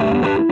Amigo,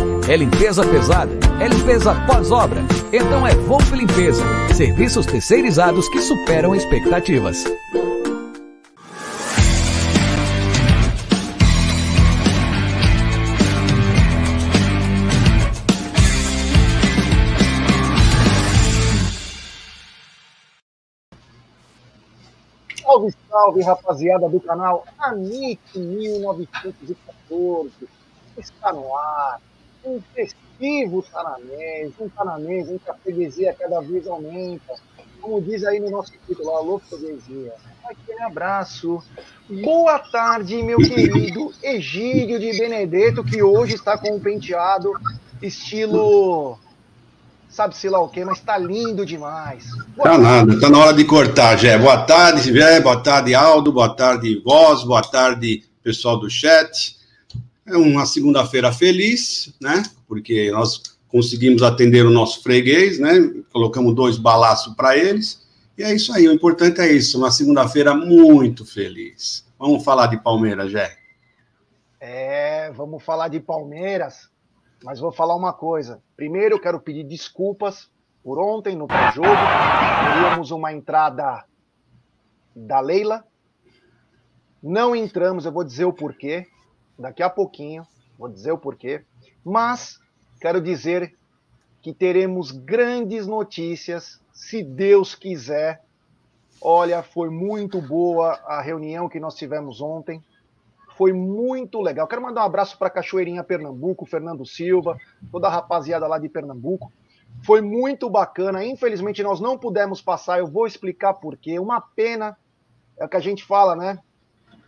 É limpeza pesada? É limpeza pós-obra? Então é Volpe Limpeza. Serviços terceirizados que superam expectativas. Salve, salve, rapaziada do canal Anic 1914. Está no ar um festivo Tanamês, um Tanamês em que a freguesia cada vez aumenta. Como diz aí no nosso título, alô freguesia. Aquele abraço. Boa tarde, meu querido Egídio de Benedetto, que hoje está com um penteado estilo sabe-se lá o quê, mas tá lindo demais. Boa tá tarde. nada, tá na hora de cortar, Jé. Boa tarde, Jé, boa tarde, Aldo, boa tarde, Voz, boa tarde, pessoal do chat. É uma segunda-feira feliz, né? Porque nós conseguimos atender o nosso freguês, né? Colocamos dois balaços para eles. E é isso aí, o importante é isso, uma segunda-feira muito feliz. Vamos falar de Palmeiras, Jé. É, vamos falar de Palmeiras, mas vou falar uma coisa. Primeiro, eu quero pedir desculpas por ontem no pré-jogo. Teríamos uma entrada da Leila. Não entramos, eu vou dizer o porquê daqui a pouquinho, vou dizer o porquê, mas quero dizer que teremos grandes notícias, se Deus quiser. Olha, foi muito boa a reunião que nós tivemos ontem. Foi muito legal. Quero mandar um abraço para Cachoeirinha Pernambuco, Fernando Silva, toda a rapaziada lá de Pernambuco. Foi muito bacana. Infelizmente nós não pudemos passar, eu vou explicar por quê. Uma pena, é o que a gente fala, né?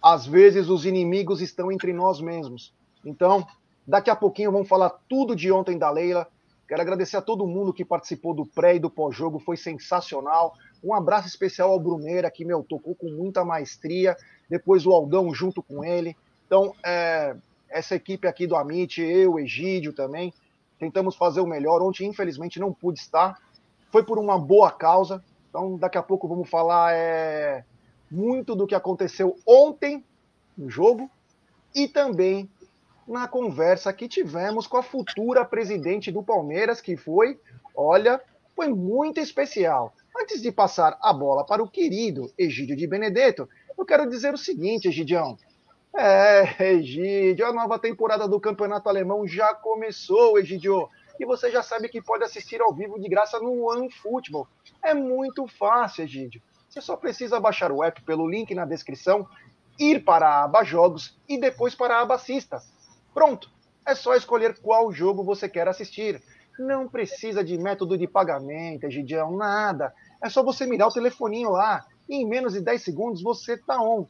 Às vezes os inimigos estão entre nós mesmos. Então, daqui a pouquinho vamos falar tudo de ontem da Leila. Quero agradecer a todo mundo que participou do pré e do pós-jogo, foi sensacional. Um abraço especial ao Bruneira, que meu, tocou com muita maestria. Depois o Aldão junto com ele. Então, é, essa equipe aqui do Amit, eu, Egídio também, tentamos fazer o melhor. Ontem, infelizmente, não pude estar. Foi por uma boa causa. Então, daqui a pouco vamos falar é, muito do que aconteceu ontem no jogo e também na conversa que tivemos com a futura presidente do Palmeiras, que foi, olha, foi muito especial. Antes de passar a bola para o querido Egídio de Benedetto, eu quero dizer o seguinte, Egidião. É, Egídio, a nova temporada do Campeonato Alemão já começou, Egidio. E você já sabe que pode assistir ao vivo de graça no OneFootball. É muito fácil, Egídio. Você só precisa baixar o app pelo link na descrição, ir para a aba Jogos e depois para a aba Assista. Pronto! É só escolher qual jogo você quer assistir. Não precisa de método de pagamento, Egidião, nada. É só você mirar o telefoninho lá e em menos de 10 segundos você tá on.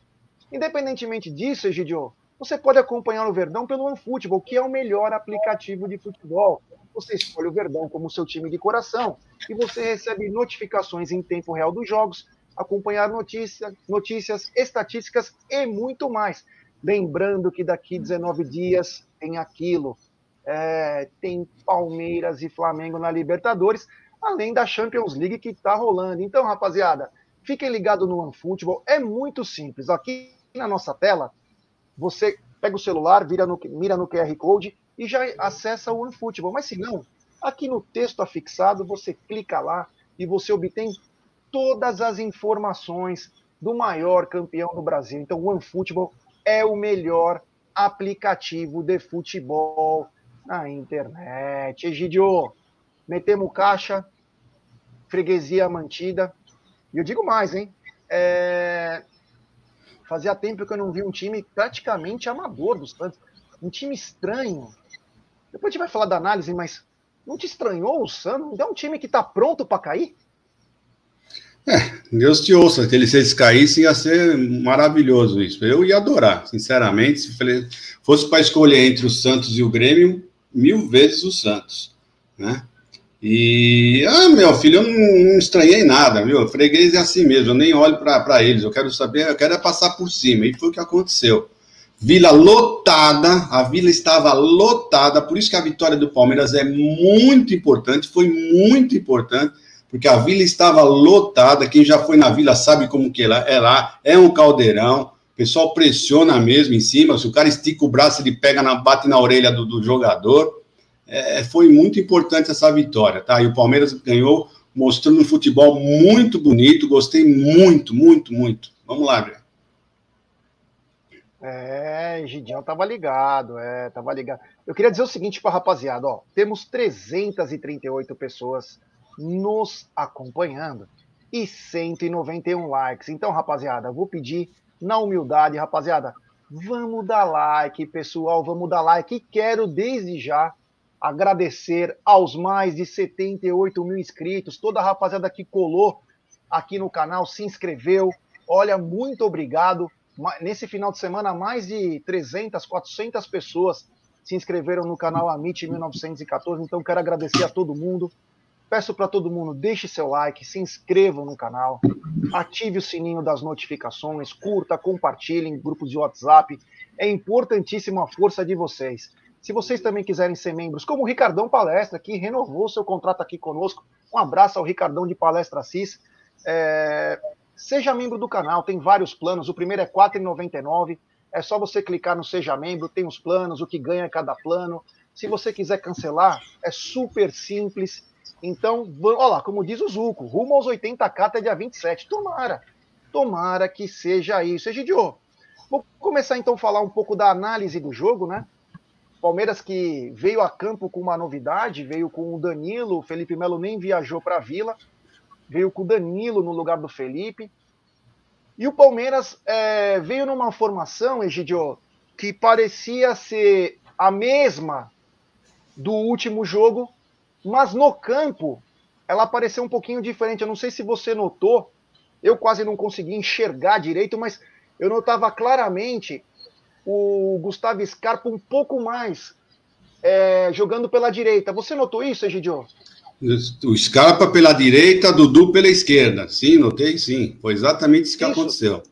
Independentemente disso, Egidio, você pode acompanhar o Verdão pelo OneFootball, que é o melhor aplicativo de futebol. Você escolhe o Verdão como seu time de coração e você recebe notificações em tempo real dos jogos acompanhar notícia, notícias, estatísticas e muito mais. Lembrando que daqui 19 dias tem aquilo. É, tem Palmeiras e Flamengo na Libertadores, além da Champions League que está rolando. Então, rapaziada, Fiquem ligados no OneFootball. É muito simples. Aqui na nossa tela, você pega o celular, vira no, mira no QR Code e já acessa o OneFootball. Mas se não, aqui no texto afixado, você clica lá e você obtém todas as informações do maior campeão do Brasil. Então, o OneFootball é o melhor aplicativo de futebol na internet. Egidio, metemos caixa, freguesia mantida. E eu digo mais, hein? É... Fazia tempo que eu não vi um time praticamente amador dos Santos. Um time estranho. Depois a gente vai falar da análise, mas não te estranhou o Santos? Não é um time que está pronto para cair? É, Deus te ouça, que se eles caíssem ia ser maravilhoso isso. Eu ia adorar, sinceramente. Se fosse para escolher entre o Santos e o Grêmio, mil vezes o Santos, né? E, ah, meu filho, eu não, não estranhei nada, viu? Freguês é assim mesmo, eu nem olho para eles, eu quero saber, eu quero é passar por cima, e foi o que aconteceu. Vila lotada, a vila estava lotada, por isso que a vitória do Palmeiras é muito importante, foi muito importante, porque a vila estava lotada, quem já foi na vila sabe como que é lá, é um caldeirão, o pessoal pressiona mesmo em cima, se o cara estica o braço, ele pega, na, bate na orelha do, do jogador, é, foi muito importante essa vitória, tá? E o Palmeiras ganhou mostrando um futebol muito bonito, gostei muito, muito, muito. Vamos lá, Greg. É, Gidião tava ligado, é, tava ligado. Eu queria dizer o seguinte para rapaziada, ó, temos 338 pessoas nos acompanhando e 191 likes. Então, rapaziada, vou pedir na humildade, rapaziada, vamos dar like, pessoal, vamos dar like. E quero desde já agradecer aos mais de 78 mil inscritos, toda a rapaziada que colou aqui no canal, se inscreveu. Olha, muito obrigado. Nesse final de semana, mais de 300, 400 pessoas se inscreveram no canal Amit 1914. Então, quero agradecer a todo mundo. Peço para todo mundo, deixe seu like, se inscrevam no canal, ative o sininho das notificações, curta, compartilhe em grupos de WhatsApp. É importantíssima a força de vocês. Se vocês também quiserem ser membros, como o Ricardão Palestra, que renovou seu contrato aqui conosco, um abraço ao Ricardão de Palestra Assis. É... Seja membro do canal, tem vários planos. O primeiro é R$ 4,99. É só você clicar no Seja Membro, tem os planos, o que ganha cada plano. Se você quiser cancelar, é super simples. Então, olha lá, como diz o Zuco, rumo aos 80k até dia 27. Tomara, tomara que seja isso. Egidio, vou começar então a falar um pouco da análise do jogo, né? Palmeiras que veio a campo com uma novidade, veio com o Danilo, o Felipe Melo nem viajou para a Vila, veio com o Danilo no lugar do Felipe. E o Palmeiras é, veio numa formação, Egidio, que parecia ser a mesma do último jogo, mas no campo ela pareceu um pouquinho diferente. Eu não sei se você notou, eu quase não consegui enxergar direito, mas eu notava claramente o Gustavo Scarpa um pouco mais é, jogando pela direita. Você notou isso, Egidio? O Scarpa pela direita, Dudu pela esquerda. Sim, notei sim. Foi exatamente isso que isso. aconteceu.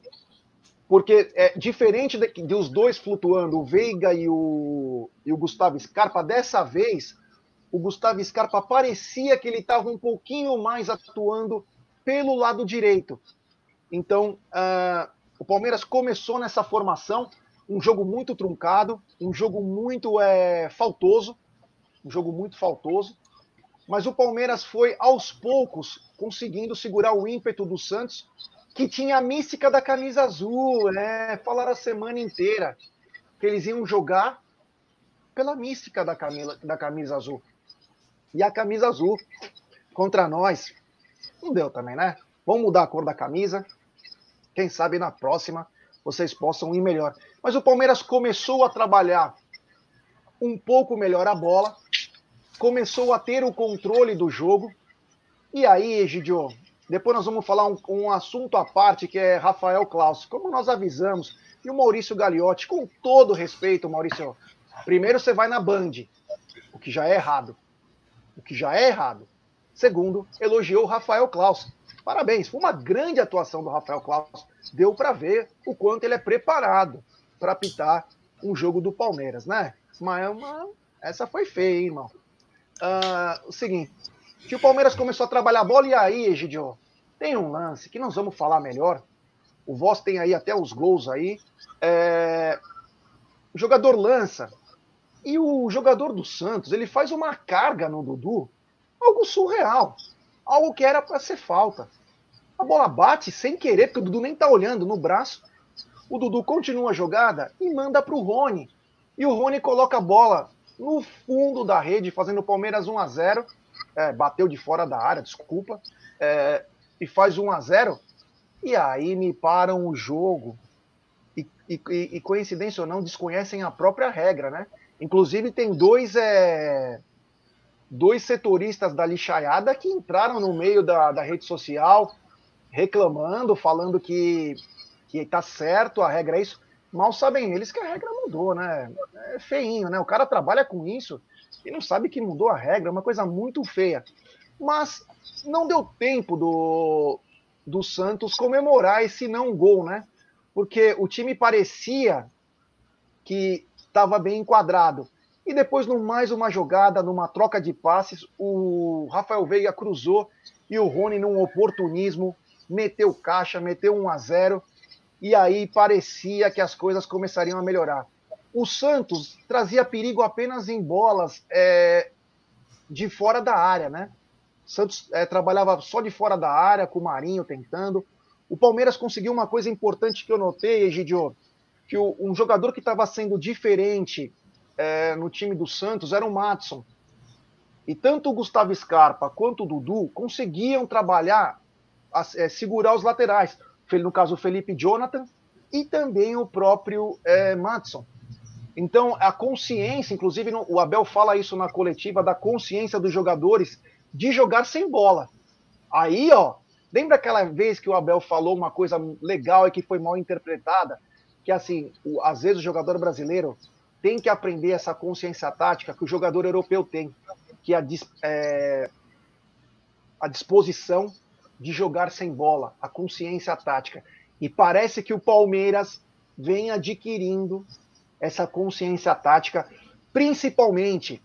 Porque é diferente de, de, os dois flutuando, o Veiga e o, e o Gustavo Scarpa, dessa vez o Gustavo Scarpa parecia que ele estava um pouquinho mais atuando pelo lado direito. Então, uh, o Palmeiras começou nessa formação um jogo muito truncado, um jogo muito é, faltoso, um jogo muito faltoso. Mas o Palmeiras foi aos poucos conseguindo segurar o ímpeto do Santos, que tinha a mística da camisa azul, né? Falaram a semana inteira que eles iam jogar pela mística da, camisa, da camisa azul. E a camisa azul contra nós não deu também, né? Vamos mudar a cor da camisa. Quem sabe na próxima vocês possam ir melhor. Mas o Palmeiras começou a trabalhar um pouco melhor a bola, começou a ter o controle do jogo. E aí, Egidio, depois nós vamos falar um, um assunto à parte que é Rafael Klaus. Como nós avisamos, e o Maurício Gagliotti, com todo respeito, Maurício, primeiro você vai na Band, o que já é errado. O que já é errado. Segundo, elogiou Rafael Klaus. Parabéns, foi uma grande atuação do Rafael Klaus. Deu para ver o quanto ele é preparado para apitar um jogo do Palmeiras, né? Mas uma... essa foi feia, hein, irmão. Uh, o seguinte, que o Palmeiras começou a trabalhar a bola e aí, Egidio, tem um lance que nós vamos falar melhor. O Voz tem aí até os gols aí. É... O jogador lança. E o jogador do Santos, ele faz uma carga no Dudu, algo surreal. Algo que era para ser falta. A bola bate sem querer, porque o Dudu nem tá olhando no braço. O Dudu continua a jogada e manda para o Rony. E o Rony coloca a bola no fundo da rede, fazendo o Palmeiras 1 a 0 é, Bateu de fora da área, desculpa. É, e faz 1 a 0 e aí me param o jogo. E, e, e, coincidência ou não, desconhecem a própria regra, né? Inclusive, tem dois, é, dois setoristas da lixaiada que entraram no meio da, da rede social reclamando, falando que, que tá certo, a regra é isso. Mal sabem eles que a regra mudou, né? É feinho, né? O cara trabalha com isso e não sabe que mudou a regra, é uma coisa muito feia. Mas não deu tempo do, do Santos comemorar esse não gol, né? Porque o time parecia que estava bem enquadrado. E depois, no mais uma jogada, numa troca de passes, o Rafael Veiga cruzou e o Rony, num oportunismo, meteu caixa, meteu 1 a 0 e aí parecia que as coisas começariam a melhorar. O Santos trazia perigo apenas em bolas é, de fora da área, né? Santos é, trabalhava só de fora da área, com o Marinho tentando. O Palmeiras conseguiu uma coisa importante que eu notei, Egidio, que o, um jogador que estava sendo diferente é, no time do Santos era o Matson. E tanto o Gustavo Scarpa quanto o Dudu conseguiam trabalhar, é, segurar os laterais. No caso, o Felipe Jonathan e também o próprio é, Matson. Então, a consciência, inclusive o Abel fala isso na coletiva, da consciência dos jogadores de jogar sem bola. Aí, ó, lembra aquela vez que o Abel falou uma coisa legal e que foi mal interpretada? Que assim, o, às vezes o jogador brasileiro tem que aprender essa consciência tática que o jogador europeu tem, que é a, é, a disposição de jogar sem bola, a consciência tática. E parece que o Palmeiras vem adquirindo essa consciência tática, principalmente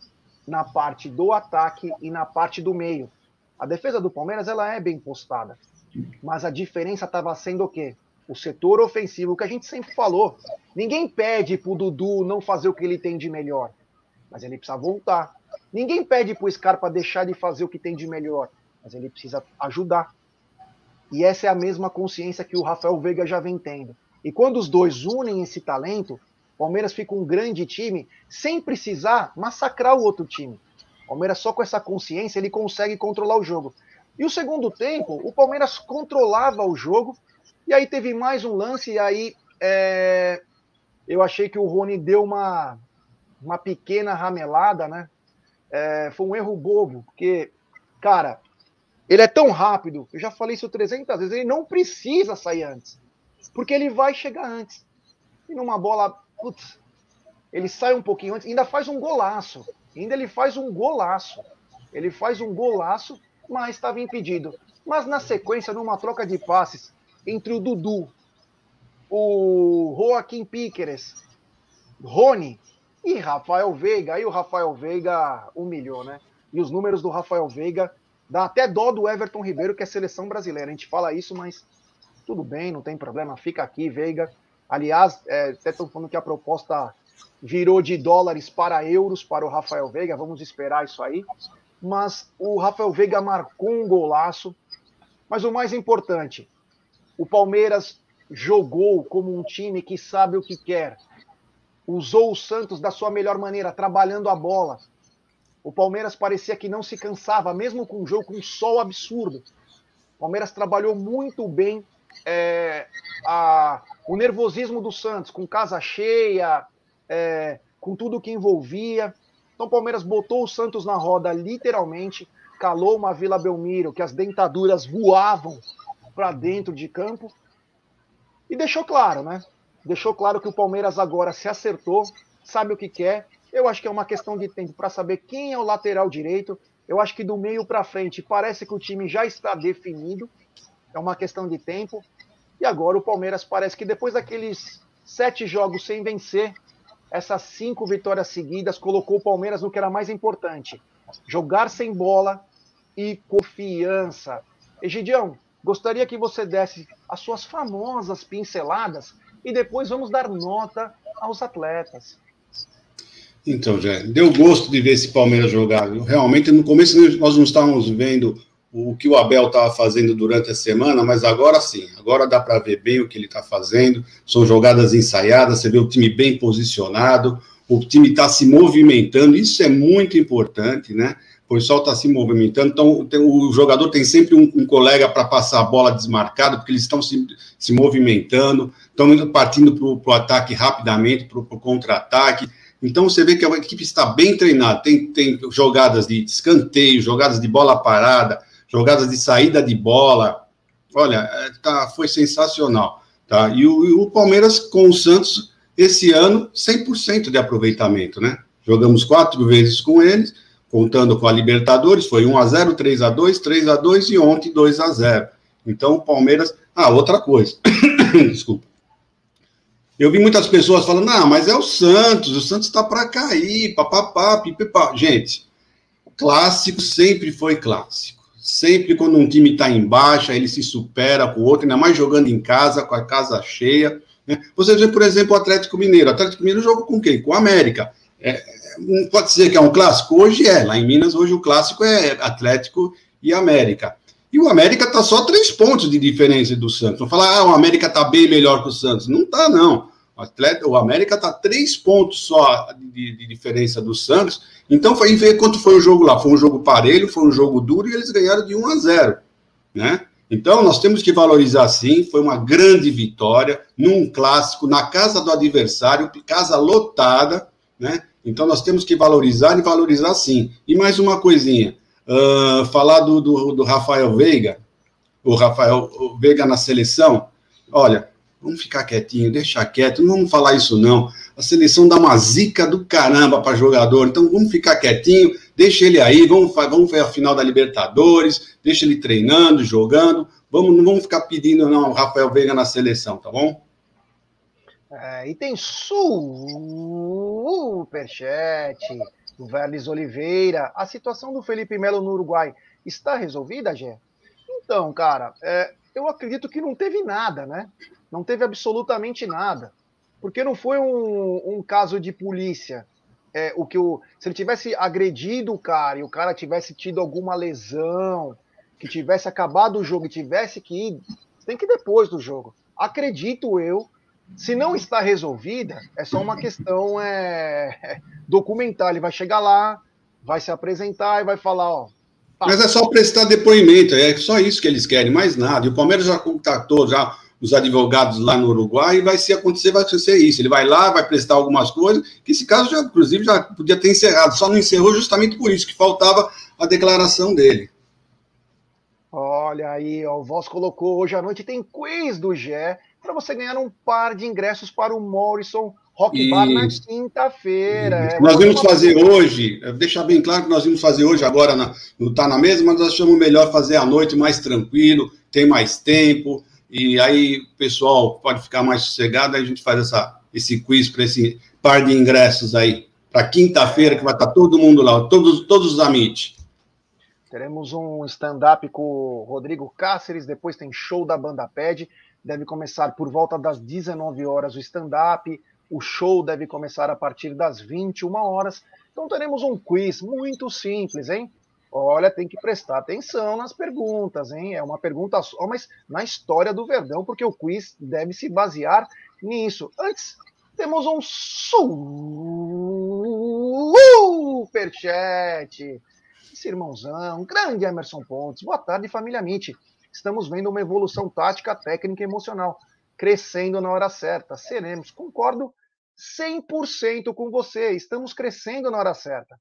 na parte do ataque e na parte do meio. A defesa do Palmeiras ela é bem postada, mas a diferença estava sendo o quê? O setor ofensivo, o que a gente sempre falou. Ninguém pede para o Dudu não fazer o que ele tem de melhor, mas ele precisa voltar. Ninguém pede para o Scarpa deixar de fazer o que tem de melhor, mas ele precisa ajudar. E essa é a mesma consciência que o Rafael Veiga já vem tendo. E quando os dois unem esse talento, Palmeiras fica um grande time sem precisar massacrar o outro time. Palmeiras só com essa consciência ele consegue controlar o jogo. E o segundo tempo, o Palmeiras controlava o jogo e aí teve mais um lance e aí é... eu achei que o Rony deu uma uma pequena ramelada, né? É... foi um erro bobo, porque cara, ele é tão rápido, eu já falei isso 300 vezes, ele não precisa sair antes, porque ele vai chegar antes. E numa bola putz, ele sai um pouquinho antes, ainda faz um golaço. Ainda ele faz um golaço. Ele faz um golaço, mas estava impedido. Mas na sequência, numa troca de passes entre o Dudu, o Joaquim Píqueres, Rony e Rafael Veiga, aí o Rafael Veiga humilhou, né? E os números do Rafael Veiga dá até dó do Everton Ribeiro, que é seleção brasileira. A gente fala isso, mas tudo bem, não tem problema, fica aqui, Veiga. Aliás, é, até estão falando que a proposta virou de dólares para euros para o Rafael Veiga, vamos esperar isso aí. Mas o Rafael Veiga marcou um golaço. Mas o mais importante, o Palmeiras jogou como um time que sabe o que quer. Usou o Santos da sua melhor maneira, trabalhando a bola. O Palmeiras parecia que não se cansava, mesmo com um jogo com um sol absurdo. O Palmeiras trabalhou muito bem é, a, o nervosismo do Santos, com casa cheia, é, com tudo que envolvia. Então o Palmeiras botou o Santos na roda, literalmente, calou uma Vila Belmiro, que as dentaduras voavam para dentro de campo, e deixou claro, né? Deixou claro que o Palmeiras agora se acertou, sabe o que quer. Eu acho que é uma questão de tempo para saber quem é o lateral direito. Eu acho que do meio para frente parece que o time já está definido é uma questão de tempo. E agora o Palmeiras parece que depois daqueles sete jogos sem vencer, essas cinco vitórias seguidas colocou o Palmeiras no que era mais importante: jogar sem bola e confiança. Egidião, gostaria que você desse as suas famosas pinceladas e depois vamos dar nota aos atletas. Então, já deu gosto de ver esse Palmeiras jogar. Realmente, no começo nós não estávamos vendo o que o Abel estava fazendo durante a semana, mas agora sim, agora dá para ver bem o que ele está fazendo. São jogadas ensaiadas, você vê o time bem posicionado, o time está se movimentando, isso é muito importante, né? O pessoal está se movimentando, então tem, o jogador tem sempre um, um colega para passar a bola desmarcada, porque eles estão se, se movimentando, estão partindo para o ataque rapidamente, para o contra-ataque. Então você vê que a equipe está bem treinada, tem, tem jogadas de escanteio, jogadas de bola parada, jogadas de saída de bola. Olha, é, tá, foi sensacional. Tá? E o, e o Palmeiras com o Santos, esse ano, 100% de aproveitamento, né? Jogamos quatro vezes com eles, contando com a Libertadores, foi 1 a 0 3 a 2 3 a 2 e ontem 2 a 0 Então o Palmeiras. Ah, outra coisa. Desculpa. Eu vi muitas pessoas falando, ah, mas é o Santos, o Santos está para cair, papapá, pipipá. Gente, clássico sempre foi clássico. Sempre quando um time está em baixa, ele se supera com o outro, ainda mais jogando em casa, com a casa cheia. Né? Você vê, por exemplo, o Atlético Mineiro. O Atlético Mineiro joga com quem? Com o América. É, pode dizer que é um clássico? Hoje é. Lá em Minas, hoje o clássico é Atlético e América. E o América está só três pontos de diferença do Santos. Não falar, ah, o América está bem melhor que o Santos. Não está, não. O, Atleta, o América está três pontos só de, de, diferença do Santos. Então, foi ver quanto foi o jogo lá. Foi um jogo parelho, foi um jogo duro e eles ganharam de 1 a 0. Né? Então, nós temos que valorizar sim. Foi uma grande vitória num clássico, na casa do adversário, casa lotada. Né? Então, nós temos que valorizar e valorizar sim. E mais uma coisinha. Uh, falar do, do, do, Rafael Veiga, o Rafael Veiga na seleção, olha, vamos ficar quietinho, deixa quieto, não vamos falar isso não. A seleção dá uma zica do caramba para jogador, então vamos ficar quietinho, deixa ele aí, vamos, vamos ver a final da Libertadores, deixa ele treinando, jogando, vamos, não vamos ficar pedindo não Rafael Veiga na seleção, tá bom? É, e tem superchat do Verles Oliveira. A situação do Felipe Melo no Uruguai está resolvida, Gé? Então, cara, é, eu acredito que não teve nada, né? Não teve absolutamente nada. Porque não foi um, um caso de polícia. É, o que o, se ele tivesse agredido o cara e o cara tivesse tido alguma lesão, que tivesse acabado o jogo e tivesse que ir, tem que ir depois do jogo. Acredito eu se não está resolvida, é só uma questão é, documentar. Ele vai chegar lá, vai se apresentar e vai falar, ó. Pá. Mas é só prestar depoimento, é só isso que eles querem, mais nada. E o Palmeiras já contactou já os advogados lá no Uruguai e vai se acontecer, vai ser isso. Ele vai lá, vai prestar algumas coisas, que esse caso já, inclusive, já podia ter encerrado, só não encerrou justamente por isso, que faltava a declaração dele. Olha aí, ó, o Voz colocou hoje à noite tem quiz do Gé para você ganhar um par de ingressos para o Morrison Rock e... Bar na quinta-feira. É, nós vamos fazer hoje, deixar bem claro que nós vamos fazer hoje, agora na, não está na mesa, mas nós achamos melhor fazer à noite mais tranquilo, tem mais tempo, e aí o pessoal pode ficar mais sossegado, aí a gente faz essa, esse quiz para esse par de ingressos aí, para quinta-feira, que vai estar tá todo mundo lá, todos, todos os amigos. Teremos um stand-up com o Rodrigo Cáceres, depois tem show da banda PED deve começar por volta das 19 horas o stand-up, o show deve começar a partir das 21 horas. Então teremos um quiz muito simples, hein? Olha, tem que prestar atenção nas perguntas, hein? É uma pergunta só, mas na história do Verdão, porque o quiz deve se basear nisso. Antes, temos um superchat. Esse irmãozão, grande Emerson Pontes. Boa tarde, família Mitch estamos vendo uma evolução tática, técnica e emocional, crescendo na hora certa. Seremos, concordo 100% com você, estamos crescendo na hora certa.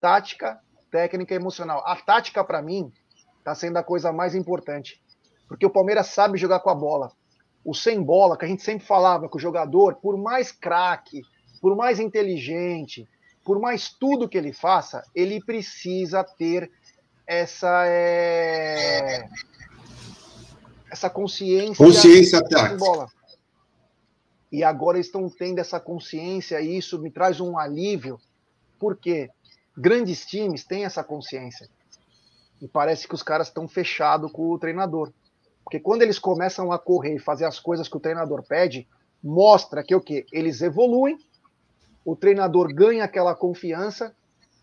Tática, técnica e emocional. A tática, para mim, está sendo a coisa mais importante, porque o Palmeiras sabe jogar com a bola. O sem bola, que a gente sempre falava que o jogador, por mais craque, por mais inteligente, por mais tudo que ele faça, ele precisa ter essa é, essa consciência. Consciência tática. E agora estão tendo essa consciência e isso me traz um alívio, porque grandes times têm essa consciência. E parece que os caras estão fechados com o treinador. Porque quando eles começam a correr e fazer as coisas que o treinador pede, mostra que o quê? Eles evoluem, o treinador ganha aquela confiança,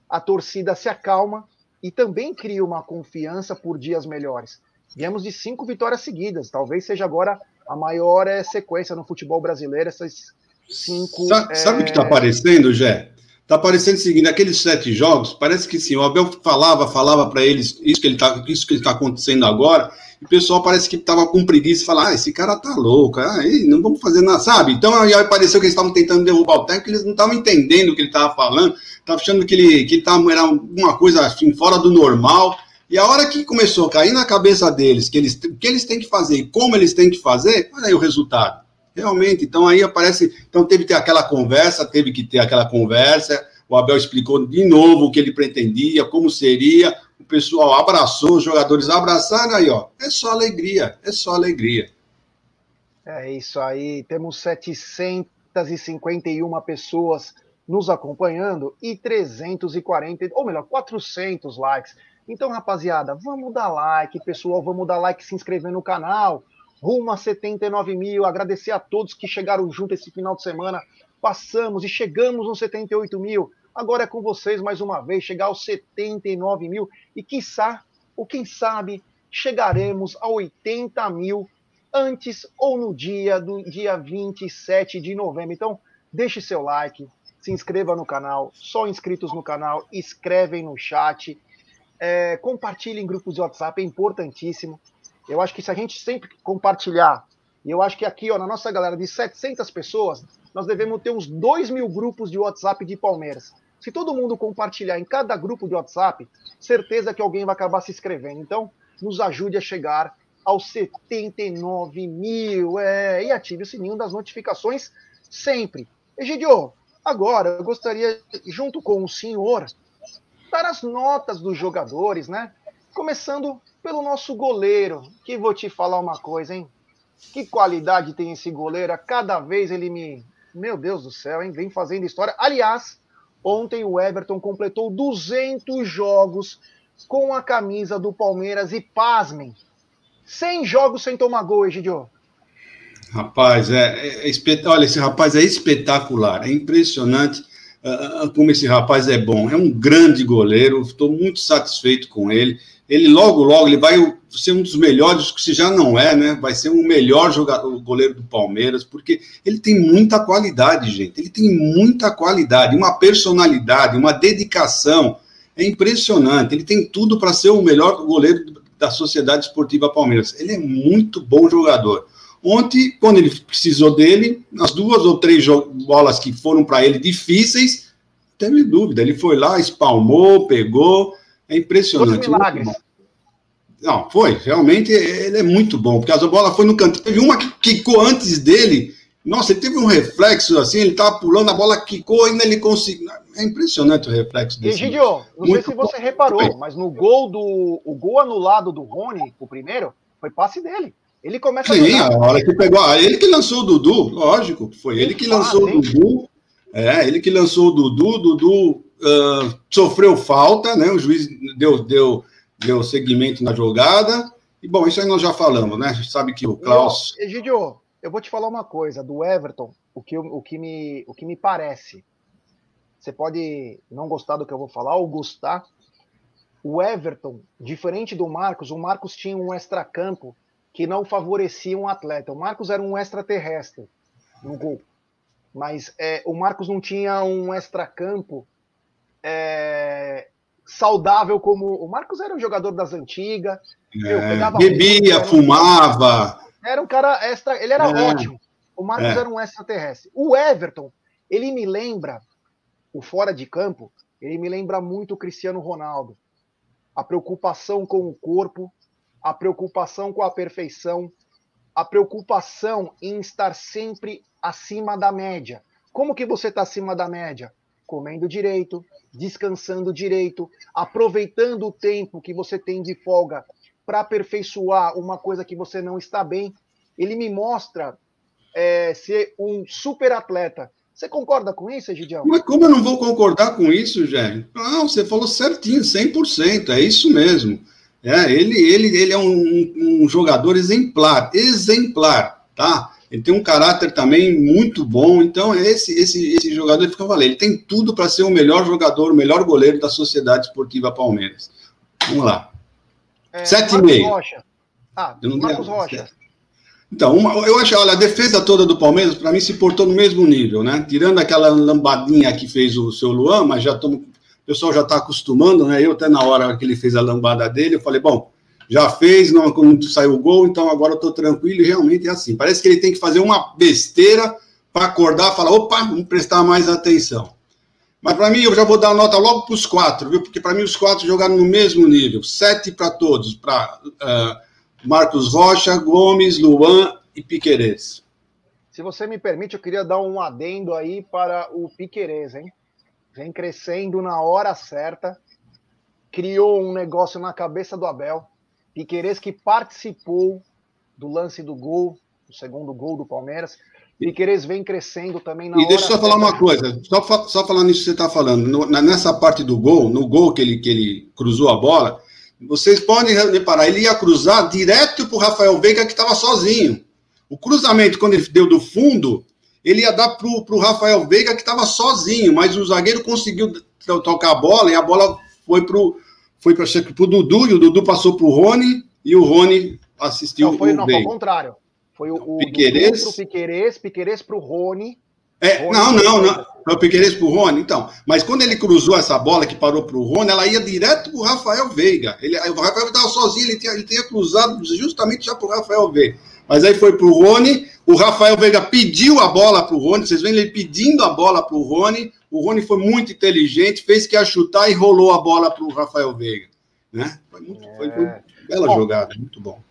a torcida se acalma e também cria uma confiança por dias melhores. Viemos de cinco vitórias seguidas, talvez seja agora a maior é, sequência no futebol brasileiro, essas cinco. Sabe, é... sabe o que está aparecendo, Jé? Está parecendo o seguinte, naqueles sete jogos, parece que sim, o Abel falava, falava para eles isso que ele tá, isso que está acontecendo agora, e o pessoal parece que estava com preguiça e falar, ah, esse cara tá louco, ah, não vamos fazer nada, sabe? Então aí pareceu que eles estavam tentando derrubar o técnico, eles não estavam entendendo o que ele estava falando, estavam achando que ele, que ele tava, era uma coisa assim, fora do normal. E a hora que começou a cair na cabeça deles que eles, que eles têm que fazer e como eles têm que fazer, olha aí o resultado. Realmente, então aí aparece. Então teve que ter aquela conversa, teve que ter aquela conversa. O Abel explicou de novo o que ele pretendia, como seria. O pessoal abraçou, os jogadores abraçaram, aí, ó. É só alegria, é só alegria. É isso aí. Temos 751 pessoas nos acompanhando e 340, ou melhor, 400 likes. Então, rapaziada, vamos dar like, pessoal, vamos dar like, se inscrever no canal rumo a 79 mil. Agradecer a todos que chegaram junto esse final de semana. Passamos e chegamos nos 78 mil. Agora é com vocês mais uma vez, chegar aos 79 mil. E quiçá, ou quem sabe, chegaremos a 80 mil antes ou no dia do dia 27 de novembro. Então, deixe seu like, se inscreva no canal. Só inscritos no canal, escrevem no chat. É, em grupos de WhatsApp, é importantíssimo. Eu acho que se a gente sempre compartilhar, e eu acho que aqui, ó, na nossa galera de 700 pessoas, nós devemos ter uns 2 mil grupos de WhatsApp de Palmeiras. Se todo mundo compartilhar em cada grupo de WhatsApp, certeza que alguém vai acabar se inscrevendo. Então, nos ajude a chegar aos 79 mil. É, e ative o sininho das notificações sempre. Egidio, agora eu gostaria, junto com o senhor, dar as notas dos jogadores, né? Começando pelo nosso goleiro, que vou te falar uma coisa, hein? Que qualidade tem esse goleiro, a cada vez ele me. Meu Deus do céu, hein? Vem fazendo história. Aliás, ontem o Everton completou 200 jogos com a camisa do Palmeiras e pasmem, 100 jogos sem tomar gol, Egidio. Rapaz, é, é, é olha, esse rapaz é espetacular, é impressionante uh, como esse rapaz é bom. É um grande goleiro, estou muito satisfeito com ele ele logo, logo, ele vai ser um dos melhores, se já não é, né? Vai ser o melhor jogador, goleiro do Palmeiras, porque ele tem muita qualidade, gente. Ele tem muita qualidade, uma personalidade, uma dedicação. É impressionante. Ele tem tudo para ser o melhor goleiro da Sociedade Esportiva Palmeiras. Ele é muito bom jogador. Ontem, quando ele precisou dele, as duas ou três bolas que foram para ele difíceis, teve dúvida. Ele foi lá, espalmou, pegou é impressionante. milagres. Não, foi. Realmente ele é muito bom, porque a bola foi no canto. Teve uma que quicou antes dele. Nossa, ele teve um reflexo assim, ele estava pulando, a bola quicou, ainda ele conseguiu. É impressionante o reflexo dele. Egidio, não muito sei se você bom. reparou, mas no gol do. O gol anulado do Rony, o primeiro, foi passe dele. Ele começa Sim, a, a hora que pegou. Ele que lançou o Dudu, lógico. Foi ele que lançou o Dudu. É, ele que lançou o Dudu. Dudu uh, sofreu falta, né? O juiz deu, deu, deu seguimento na jogada. E bom, isso aí nós já falamos, né? A gente sabe que o Klaus. Egidio, eu vou te falar uma coisa do Everton, o que, o que, me, o que me parece. Você pode não gostar do que eu vou falar ou gostar. O Everton, diferente do Marcos, o Marcos tinha um extracampo que não favorecia um atleta. O Marcos era um extraterrestre no gol. Mas é, o Marcos não tinha um extracampo é, saudável como. O Marcos era um jogador das antigas. É, bebia, fumava. Era um cara extra. Ele era é. ótimo. O Marcos é. era um extraterrestre. O Everton, ele me lembra, o fora de campo, ele me lembra muito o Cristiano Ronaldo. A preocupação com o corpo, a preocupação com a perfeição, a preocupação em estar sempre acima da média. Como que você está acima da média? Comendo direito, descansando direito, aproveitando o tempo que você tem de folga para aperfeiçoar uma coisa que você não está bem. Ele me mostra é, ser um super atleta. Você concorda com isso, Egidião? Mas como eu não vou concordar com isso, Jé? Não, você falou certinho, 100%, é isso mesmo. É, ele, ele, ele é um, um jogador exemplar, exemplar, tá? Ele tem um caráter também muito bom. Então, esse, esse, esse jogador, fica valendo. Ele tem tudo para ser o melhor jogador, o melhor goleiro da Sociedade Esportiva Palmeiras. Vamos lá. É, Sete e meio. Rocha. Ah, Marcos Rocha. Então, uma, eu acho, olha, a defesa toda do Palmeiras, para mim, se portou no mesmo nível, né? Tirando aquela lambadinha que fez o seu Luan, mas já tô, o pessoal já está acostumando, né? Eu até na hora que ele fez a lambada dele, eu falei, bom, já fez, não quando saiu o gol, então agora eu estou tranquilo e realmente é assim. Parece que ele tem que fazer uma besteira para acordar e falar, opa, vamos prestar mais atenção. Mas para mim, eu já vou dar nota logo para os quatro, viu? Porque para mim os quatro jogaram no mesmo nível. Sete para todos, para uh, eh, Marcos Rocha, Gomes, Luan e Piquerez. Se você me permite, eu queria dar um adendo aí para o Piquerez, hein? Vem crescendo na hora certa, criou um negócio na cabeça do Abel. Piquerez que participou do lance do gol, o segundo gol do Palmeiras. Piquerez vem crescendo também na E deixa eu só falar uma coisa, só, só falando nisso que você está falando, no, nessa parte do gol, no gol que ele, que ele cruzou a bola, vocês podem reparar, ele ia cruzar direto para o Rafael Veiga, que estava sozinho. O cruzamento, quando ele deu do fundo, ele ia dar para o Rafael Veiga, que estava sozinho, mas o zagueiro conseguiu tocar a bola e a bola foi para o foi o Dudu, e o Dudu passou para o Rony, e o Rony assistiu não, foi, o não. Foi o contrário. Foi o, o Piqueires para o Piqueires, Piqueires para o Rony, é, Rony não, não, não. Foi o Piqueires pro Rony, então. Mas quando ele cruzou essa bola que parou pro Rony, ela ia direto pro Rafael Veiga. Ele, o Rafael estava sozinho, ele tinha, ele tinha cruzado justamente já pro Rafael Veiga. Mas aí foi pro Rony, o Rafael Veiga pediu a bola pro Rony, vocês veem ele pedindo a bola pro Rony. O Rony foi muito inteligente, fez que chutar e rolou a bola pro Rafael Veiga. Né? Foi, muito, é... foi, uma bela bom, jogada, muito bom.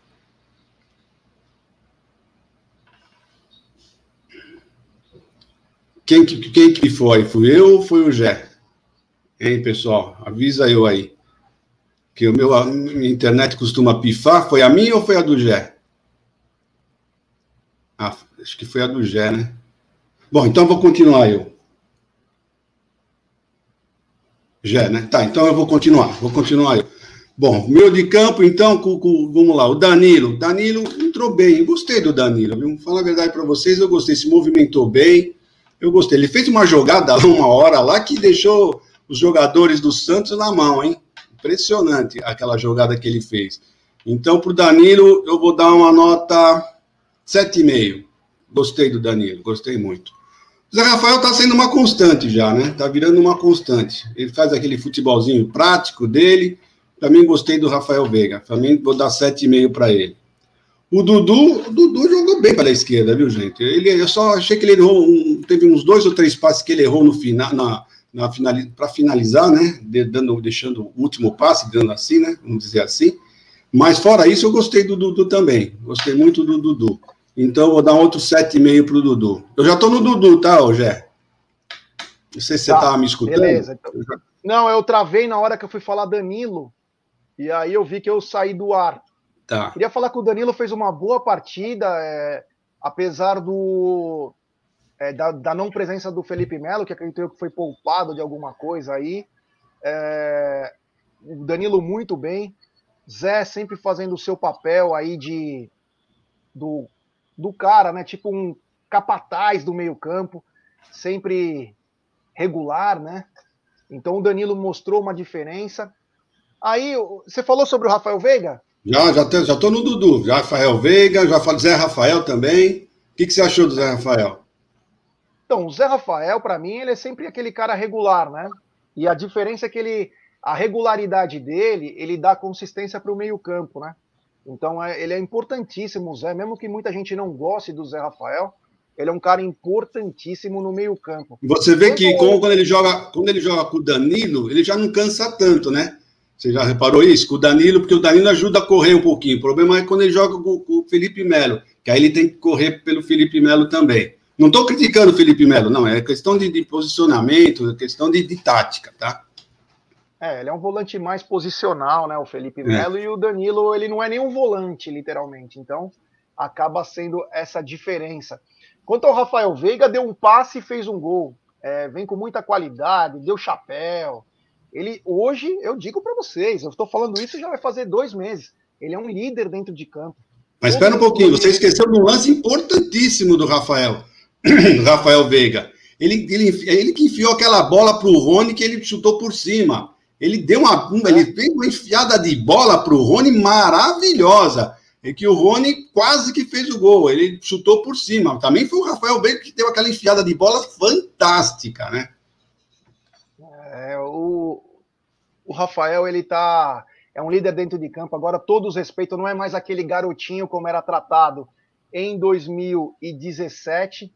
Quem, quem que foi? Fui eu ou foi o Jé? Hein, pessoal? Avisa eu aí. Que o meu, a minha internet costuma pifar. Foi a minha ou foi a do Jé? Ah, acho que foi a do Jé, né? Bom, então vou continuar eu. Jé, né? Tá, então eu vou continuar. Vou continuar. Bom, meu de campo, então, com, com, vamos lá, o Danilo. Danilo entrou bem, eu gostei do Danilo, viu? Falar a verdade para vocês, eu gostei, se movimentou bem, eu gostei. Ele fez uma jogada uma hora lá que deixou os jogadores do Santos na mão, hein? Impressionante aquela jogada que ele fez. Então, para o Danilo, eu vou dar uma nota 7,5. Gostei do Danilo, gostei muito. Zé Rafael está sendo uma constante já, né? Está virando uma constante. Ele faz aquele futebolzinho prático dele. Também gostei do Rafael Veiga. Também vou dar 7,5 para ele. O Dudu, o Dudu jogou bem pela esquerda, viu, gente? Ele, eu só achei que ele errou, um, teve uns dois ou três passes que ele errou no final, na, na para finalizar, né? De, dando, deixando o último passe, dando assim, né? Vamos dizer assim. Mas fora isso, eu gostei do Dudu também. Gostei muito do Dudu. Então, vou dar outro 7,5 para o Dudu. Eu já estou no Dudu, tá, Rogé? Não sei se você estava tá, me escutando. Beleza. Então... Não, eu travei na hora que eu fui falar Danilo. E aí eu vi que eu saí do ar. Tá. Queria falar que o Danilo fez uma boa partida, é, apesar do é, da, da, não presença do Felipe Melo, que acredito que foi poupado de alguma coisa aí. É, o Danilo muito bem. Zé sempre fazendo o seu papel aí de do, do cara, né? Tipo um capataz do meio-campo, sempre regular, né? Então o Danilo mostrou uma diferença. Aí, você falou sobre o Rafael Veiga? Já, já, tô, já tô no Dudu. Já Rafael Veiga, já falei Zé Rafael também. O que, que você achou do Zé Rafael? Então, o Zé Rafael, para mim, ele é sempre aquele cara regular, né? E a diferença é que ele, a regularidade dele, ele dá consistência para o meio-campo, né? Então, é, ele é importantíssimo, o Zé, mesmo que muita gente não goste do Zé Rafael, ele é um cara importantíssimo no meio-campo. Você vê que como, quando ele joga, quando ele joga com o Danilo, ele já não cansa tanto, né? Você já reparou isso? Com o Danilo, porque o Danilo ajuda a correr um pouquinho. O problema é quando ele joga com, com o Felipe Melo, que aí ele tem que correr pelo Felipe Melo também. Não estou criticando o Felipe Melo, não. É questão de, de posicionamento, é questão de, de, tática, tá? É, ele é um volante mais posicional, né? O Felipe é. Melo e o Danilo, ele não é nem um volante, literalmente. Então, acaba sendo essa diferença. Quanto ao Rafael Veiga, deu um passe e fez um gol. É, vem com muita qualidade, deu chapéu Ele hoje, eu digo para vocês, eu estou falando isso já vai fazer dois meses. Ele é um líder dentro de campo. Mas espera um pouquinho, você esqueceu de um lance importantíssimo do Rafael, do Rafael Veiga. Ele, ele, ele que enfiou aquela bola para o Rony que ele chutou por cima. Ele deu uma, ele fez uma enfiada de bola para o Rony maravilhosa. E que o Rony quase que fez o gol. Ele chutou por cima. Também foi o Rafael Veiga que deu aquela enfiada de bola fantástica, né? É, o, o Rafael, ele tá. É um líder dentro de campo. Agora, todos respeitam, não é mais aquele garotinho como era tratado em 2017.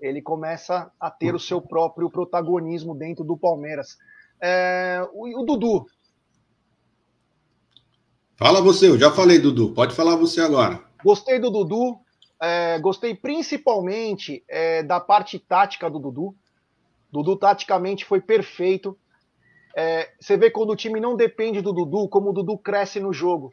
Ele começa a ter o seu próprio protagonismo dentro do Palmeiras. É, o, o Dudu. Fala você, eu já falei, Dudu. Pode falar você agora. Gostei do Dudu. É, gostei principalmente é, da parte tática do Dudu. Dudu taticamente foi perfeito. É, você vê quando o time não depende do Dudu, como o Dudu cresce no jogo.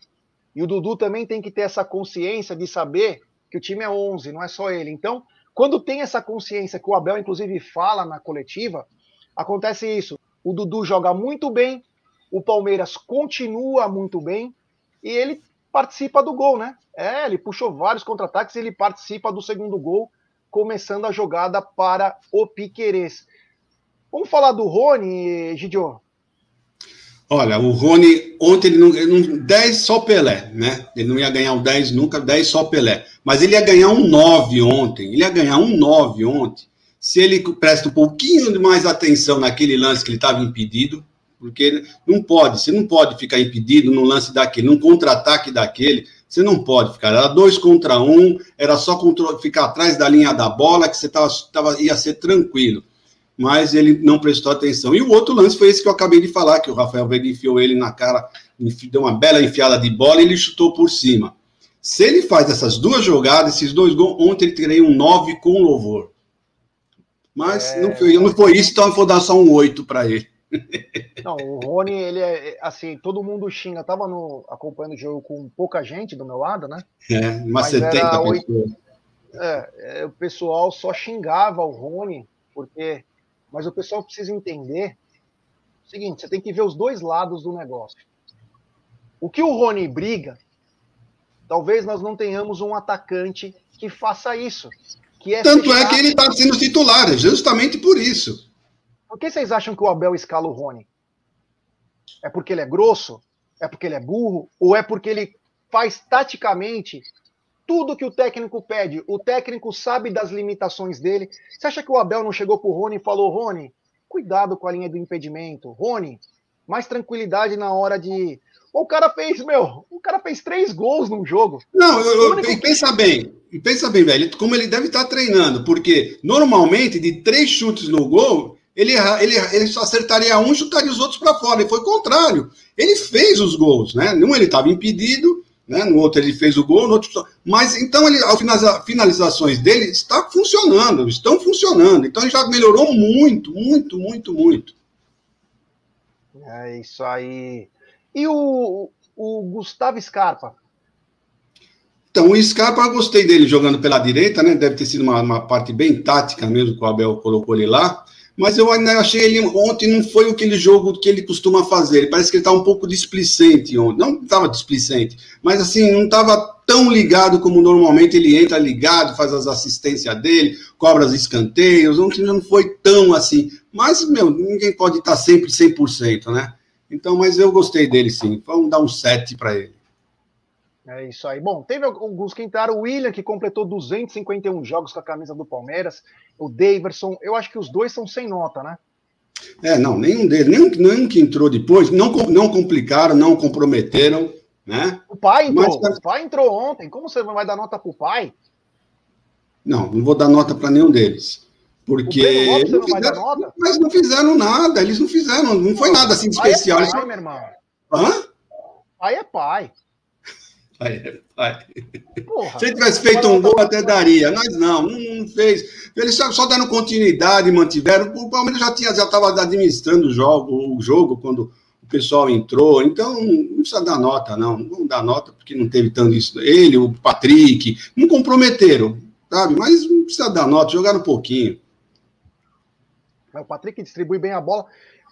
E o Dudu também tem que ter essa consciência de saber que o time é 11, não é só ele. Então, quando tem essa consciência que o Abel, inclusive, fala na coletiva, acontece isso. O Dudu joga muito bem, o Palmeiras continua muito bem e ele participa do gol, né? É, ele puxou vários contra-ataques e ele participa do segundo gol, começando a jogada para o Piquerez. Vamos falar do Rony, Gidio? Olha, o Rony, ontem ele não, ele não 10 só Pelé, né? Ele não ia ganhar o 10 nunca, 10 só Pelé. Mas ele ia ganhar um 9 ontem. Ele ia ganhar um 9 ontem. Se ele presta um pouquinho de mais atenção naquele lance que ele estava impedido, porque não pode, você não pode ficar impedido no lance daquele, num contra-ataque daquele, você não pode ficar. Era dois contra um, era só ficar atrás da linha da bola que você tava, tava, ia ser tranquilo mas ele não prestou atenção. E o outro lance foi esse que eu acabei de falar, que o Rafael Veiga enfiou ele na cara, deu uma bela enfiada de bola e ele chutou por cima. Se ele faz essas duas jogadas, esses dois gols, ontem ele teria um 9 com louvor. Mas é... não, foi, não foi isso, então eu vou dar só um 8 para ele. Não, o Rony, ele é assim, todo mundo xinga. Tava no, acompanhando o jogo com pouca gente do meu lado, né? É, mas 70 pessoas. É, é, o pessoal só xingava o Rony, porque mas o pessoal precisa entender o seguinte: você tem que ver os dois lados do negócio. O que o Rony briga, talvez nós não tenhamos um atacante que faça isso. É Tanto é que ele está sendo titular, é justamente por isso. Por que vocês acham que o Abel escala o Rony? É porque ele é grosso? É porque ele é burro? Ou é porque ele faz taticamente tudo que o técnico pede. O técnico sabe das limitações dele. Você acha que o Abel não chegou pro Rony e falou: Rony, cuidado com a linha do impedimento. Rony, mais tranquilidade na hora de. O cara fez, meu, o cara fez três gols num jogo. Não, eu, eu, pensa bem, pensa bem, velho, como ele deve estar treinando, porque normalmente de três chutes no gol, ele, ele, ele só acertaria um e chutaria os outros para fora. E foi o contrário. Ele fez os gols, né? Num ele estava impedido, né? No outro ele fez o gol, no outro. Mas então ele, as finalizações dele está funcionando, estão funcionando. Então ele já melhorou muito, muito, muito, muito. É isso aí. E o, o Gustavo Scarpa? Então, o Scarpa, eu gostei dele jogando pela direita, né? Deve ter sido uma, uma parte bem tática mesmo que o Abel colocou ele lá mas eu ainda achei ele ontem não foi aquele jogo que ele costuma fazer. Ele parece que ele está um pouco displicente ontem. Não estava displicente, mas assim, não estava tão ligado como normalmente ele entra ligado, faz as assistências dele, cobra os escanteios. Ontem não foi tão assim. Mas, meu, ninguém pode estar tá sempre 100%, né? Então, mas eu gostei dele sim. Vamos dar um 7 para ele. É isso aí. Bom, teve alguns que entraram. O William, que completou 251 jogos com a camisa do Palmeiras. O Daverson. Eu acho que os dois são sem nota, né? É, não, nenhum deles. Nenhum, nenhum que entrou depois. Não, não complicaram, não comprometeram. Né? O pai entrou. Mas, o pai entrou ontem. Como você vai dar nota pro pai? Não, não vou dar nota para nenhum deles. Porque. Lopes, não fizeram, mas não fizeram nada. Eles não fizeram. Não foi nada assim de especial. Pai é pai, meu irmão. Hã? Pai é pai. Pai, pai. Porra, Se ele tivesse feito um gol, até daria. Mas não, não fez. Eles só, só deram continuidade, mantiveram. O Palmeiras já tinha, já estava administrando o jogo, o jogo quando o pessoal entrou. Então, não precisa dar nota, não. Não dar nota, porque não teve tanto isso. Ele, o Patrick, não comprometeram, sabe? Mas não precisa dar nota, jogaram um pouquinho. O Patrick distribui bem a bola.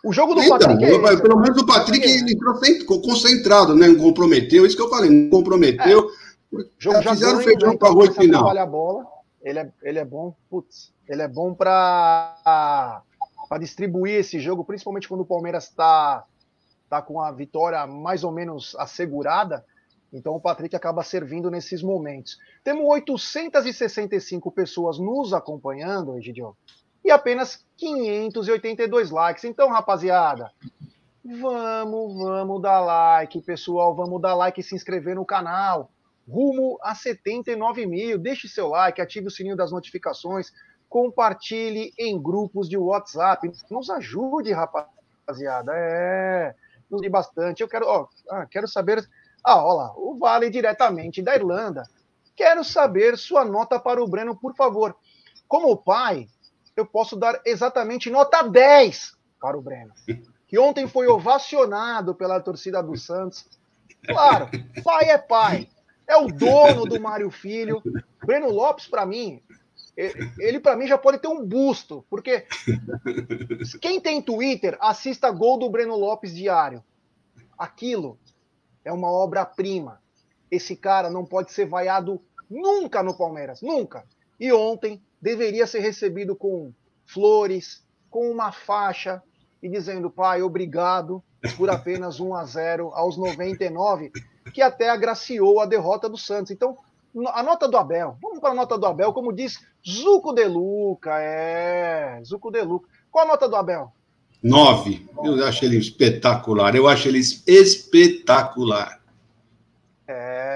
O jogo do então, Patrick. É esse, pelo menos o Patrick é. entrou concentrado, né? Não comprometeu, isso que eu falei, não comprometeu. É. Jogo já fizeram ganho, feijão né? com arroz final. A bola. Ele é, ele é bom, putz, ele é bom para distribuir esse jogo, principalmente quando o Palmeiras está tá com a vitória mais ou menos assegurada. Então o Patrick acaba servindo nesses momentos. Temos 865 pessoas nos acompanhando, Egidio, e apenas 582 likes. Então, rapaziada, vamos, vamos dar like, pessoal, vamos dar like e se inscrever no canal. Rumo a 79 mil. Deixe seu like, ative o sininho das notificações, compartilhe em grupos de WhatsApp. Nos ajude, rapaziada. É, nos ajude bastante. Eu quero, ó, ah, quero saber ah, olha lá, o Vale diretamente da Irlanda. Quero saber sua nota para o Breno, por favor. Como pai, eu posso dar exatamente nota 10 para o Breno, que ontem foi ovacionado pela torcida do Santos. Claro, pai é pai. É o dono do Mário Filho. Breno Lopes, para mim, ele para mim já pode ter um busto, porque quem tem Twitter, assista gol do Breno Lopes diário. Aquilo é uma obra-prima. Esse cara não pode ser vaiado nunca no Palmeiras, nunca. E ontem deveria ser recebido com flores, com uma faixa e dizendo, pai, obrigado por apenas 1 a 0 aos 99, que até agraciou a derrota do Santos. Então, a nota do Abel, vamos para a nota do Abel, como diz Zuco de Luca, é, Zuco de Luca. Qual a nota do Abel? Nove. Eu acho ele espetacular. Eu acho ele espetacular.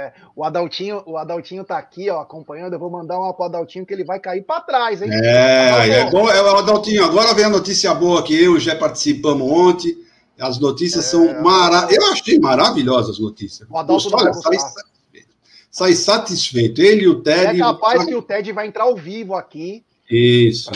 É, o Adaltinho, o Adaltinho tá aqui, ó, acompanhando. Eu vou mandar uma pro Adaltinho que ele vai cair para trás, hein? É, é bom, é, Adaltinho, agora vem a notícia boa que eu já participamos ontem. As notícias é, são maravilhosas. Eu achei maravilhosas as notícias. O Adalto Poxa, olha, sai, sai, satisfeito. Ele e o Ted. É capaz que o Ted vai entrar ao vivo aqui isso.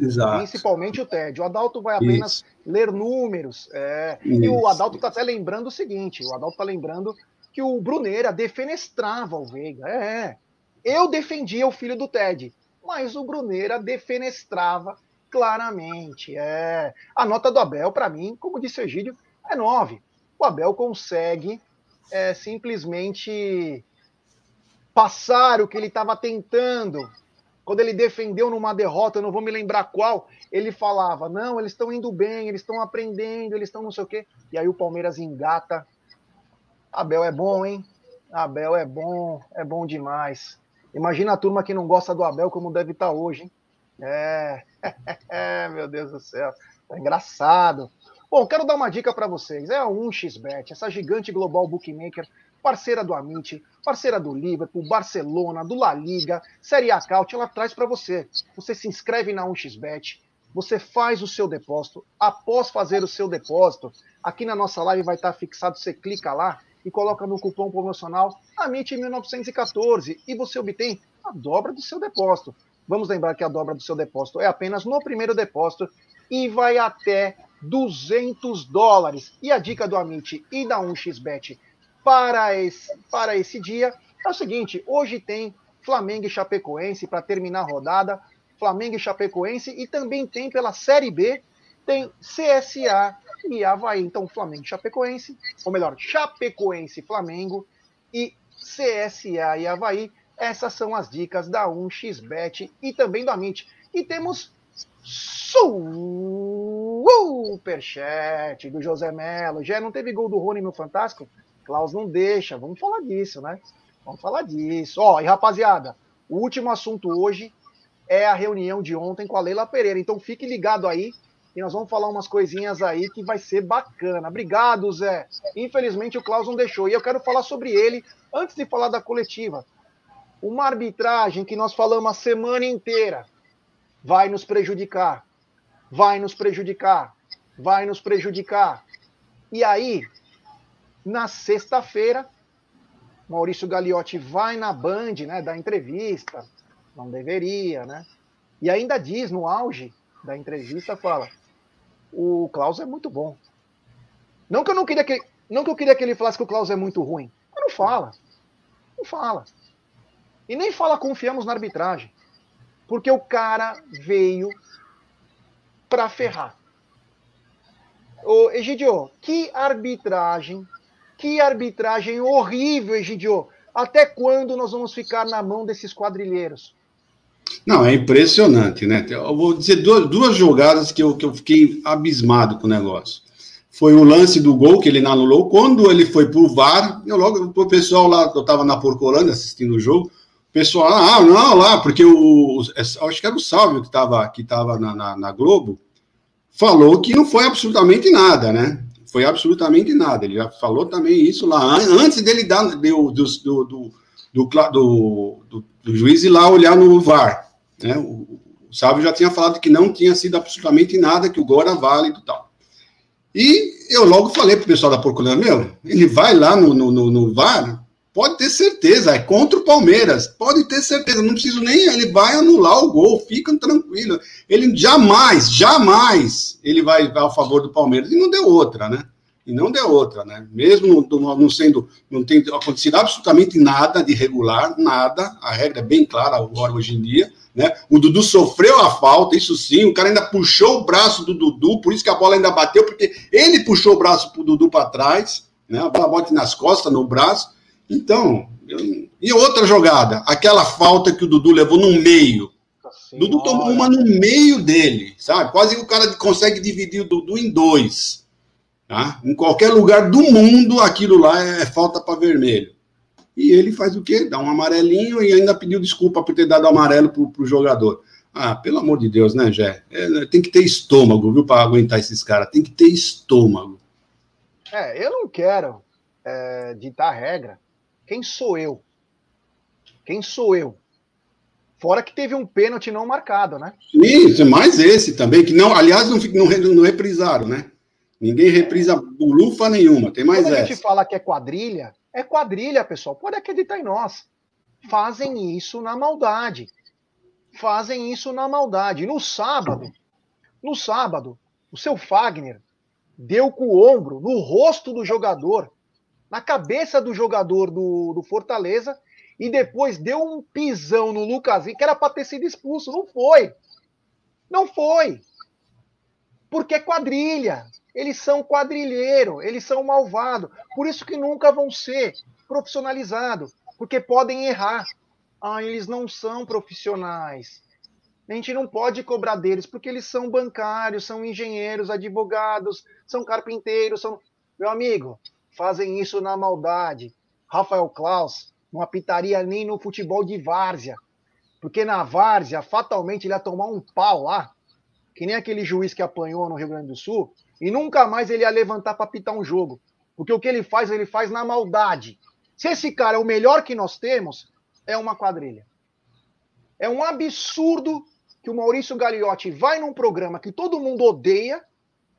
Exato. Principalmente o TED. O Adalto vai apenas Isso. ler números. É, e o Adalto está até lembrando o seguinte: o Adalto está lembrando que o Bruneira defenestrava o Veiga. É. Eu defendia o filho do Ted, mas o Bruneira defenestrava claramente. É. A nota do Abel, para mim, como disse o Egídio, é 9. O Abel consegue é, simplesmente passar o que ele estava tentando quando ele defendeu numa derrota, não vou me lembrar qual, ele falava: não, eles estão indo bem, eles estão aprendendo, eles estão não sei o quê. E aí o Palmeiras engata. Abel é bom, hein? Abel é bom, é bom demais. Imagina a turma que não gosta do Abel como deve estar hoje, hein? É, é meu Deus do céu, tá engraçado. Bom, quero dar uma dica para vocês. É a 1xBet, essa gigante global bookmaker parceira do Amit, parceira do Liverpool, Barcelona, do La Liga, Série A Caut, ela traz para você. Você se inscreve na 1xBet, você faz o seu depósito. Após fazer o seu depósito, aqui na nossa live vai estar fixado, você clica lá e coloca no cupom promocional AMIT1914 e você obtém a dobra do seu depósito. Vamos lembrar que a dobra do seu depósito é apenas no primeiro depósito e vai até 200 dólares. E a dica do Amit e da 1xBet para esse, para esse dia é o seguinte: hoje tem Flamengo e Chapecoense para terminar a rodada. Flamengo e Chapecoense e também tem pela Série B tem CSA e Havaí. Então, Flamengo Chapecoense, ou melhor, Chapecoense, Flamengo e CSA e Havaí. Essas são as dicas da 1xBet e também da Mint. E temos superchat do José Melo. Já não teve gol do Rony no Fantástico? Klaus não deixa. Vamos falar disso, né? Vamos falar disso. Ó, e rapaziada, o último assunto hoje é a reunião de ontem com a Leila Pereira. Então fique ligado aí e nós vamos falar umas coisinhas aí que vai ser bacana. Obrigado, Zé. Infelizmente o Klaus não deixou. E eu quero falar sobre ele antes de falar da coletiva. Uma arbitragem que nós falamos a semana inteira vai nos prejudicar. Vai nos prejudicar. Vai nos prejudicar. E aí, na sexta-feira, Maurício Gagliotti vai na Band, né, dar entrevista, não deveria, né? E ainda diz no auge da entrevista fala: "O Klaus é muito bom". Não que eu não queria que não que eu queria que ele falasse que o Klaus é muito ruim. Mas não fala. Não fala. E nem fala confiamos na arbitragem. Porque o cara veio para ferrar. Ô, Egidio, que arbitragem, que arbitragem horrível, Egidio. Até quando nós vamos ficar na mão desses quadrilheiros? Não, é impressionante, né? Eu vou dizer duas, duas jogadas que eu, que eu fiquei abismado com o negócio. Foi o lance do gol que ele anulou. Quando ele foi pro VAR, eu logo, o pessoal lá, eu estava na Porcolândia assistindo o jogo, o pessoal, ah, não, lá, porque o, é, acho que era o Salvio que estava que tava na, na, na Globo, falou que não foi absolutamente nada, né? Foi absolutamente nada. Ele já falou também isso lá, antes dele dar do, do, do, do, do, do, do juiz ir lá olhar no VAR. Né? O, o Sábio já tinha falado que não tinha sido absolutamente nada, que o gol era válido e tal. E eu logo falei para o pessoal da Procuradoria, meu, ele vai lá no, no, no, no VAR, pode ter certeza, é contra o Palmeiras, pode ter certeza, não preciso nem, ele vai anular o gol, fica tranquilo. Ele jamais, jamais ele vai a favor do Palmeiras, e não deu outra, né? E não deu outra, né? Mesmo não, sendo, não tem acontecido absolutamente nada de regular, nada, a regra é bem clara agora hoje em dia, né? O Dudu sofreu a falta, isso sim, o cara ainda puxou o braço do Dudu, por isso que a bola ainda bateu, porque ele puxou o braço pro Dudu para trás, né? A bola bate nas costas, no braço. Então, eu... e outra jogada, aquela falta que o Dudu levou no meio. Dudu tomou uma no meio dele, sabe? Quase o cara consegue dividir o Dudu em dois. Tá? Em qualquer lugar do mundo, aquilo lá é falta para vermelho. E ele faz o quê? Dá um amarelinho e ainda pediu desculpa por ter dado amarelo para o jogador. Ah, pelo amor de Deus, né, Jé? É, tem que ter estômago, viu, para aguentar esses caras. Tem que ter estômago. É, eu não quero é, ditar regra. Quem sou eu? Quem sou eu? Fora que teve um pênalti não marcado, né? Isso, mais esse também, que não, aliás, não, não, não reprisaram, né? Ninguém reprisa bulufa nenhuma, tem mais Quando essa. a gente fala que é quadrilha, é quadrilha, pessoal. Pode acreditar em nós. Fazem isso na maldade. Fazem isso na maldade. No sábado, no sábado, o seu Fagner deu com o ombro no rosto do jogador, na cabeça do jogador do, do Fortaleza, e depois deu um pisão no Lucasinho, que era para ter sido expulso. Não foi. Não foi. Porque é quadrilha. Eles são quadrilheiro, eles são malvados. Por isso que nunca vão ser profissionalizados, porque podem errar. Ah, eles não são profissionais. A gente não pode cobrar deles, porque eles são bancários, são engenheiros, advogados, são carpinteiros, são. Meu amigo, fazem isso na maldade. Rafael Klaus não apitaria nem no futebol de várzea. Porque na várzea, fatalmente, ele ia tomar um pau lá, que nem aquele juiz que apanhou no Rio Grande do Sul, e nunca mais ele ia levantar para pitar um jogo. Porque o que ele faz, ele faz na maldade. Se esse cara é o melhor que nós temos, é uma quadrilha. É um absurdo que o Maurício Gagliotti vai num programa que todo mundo odeia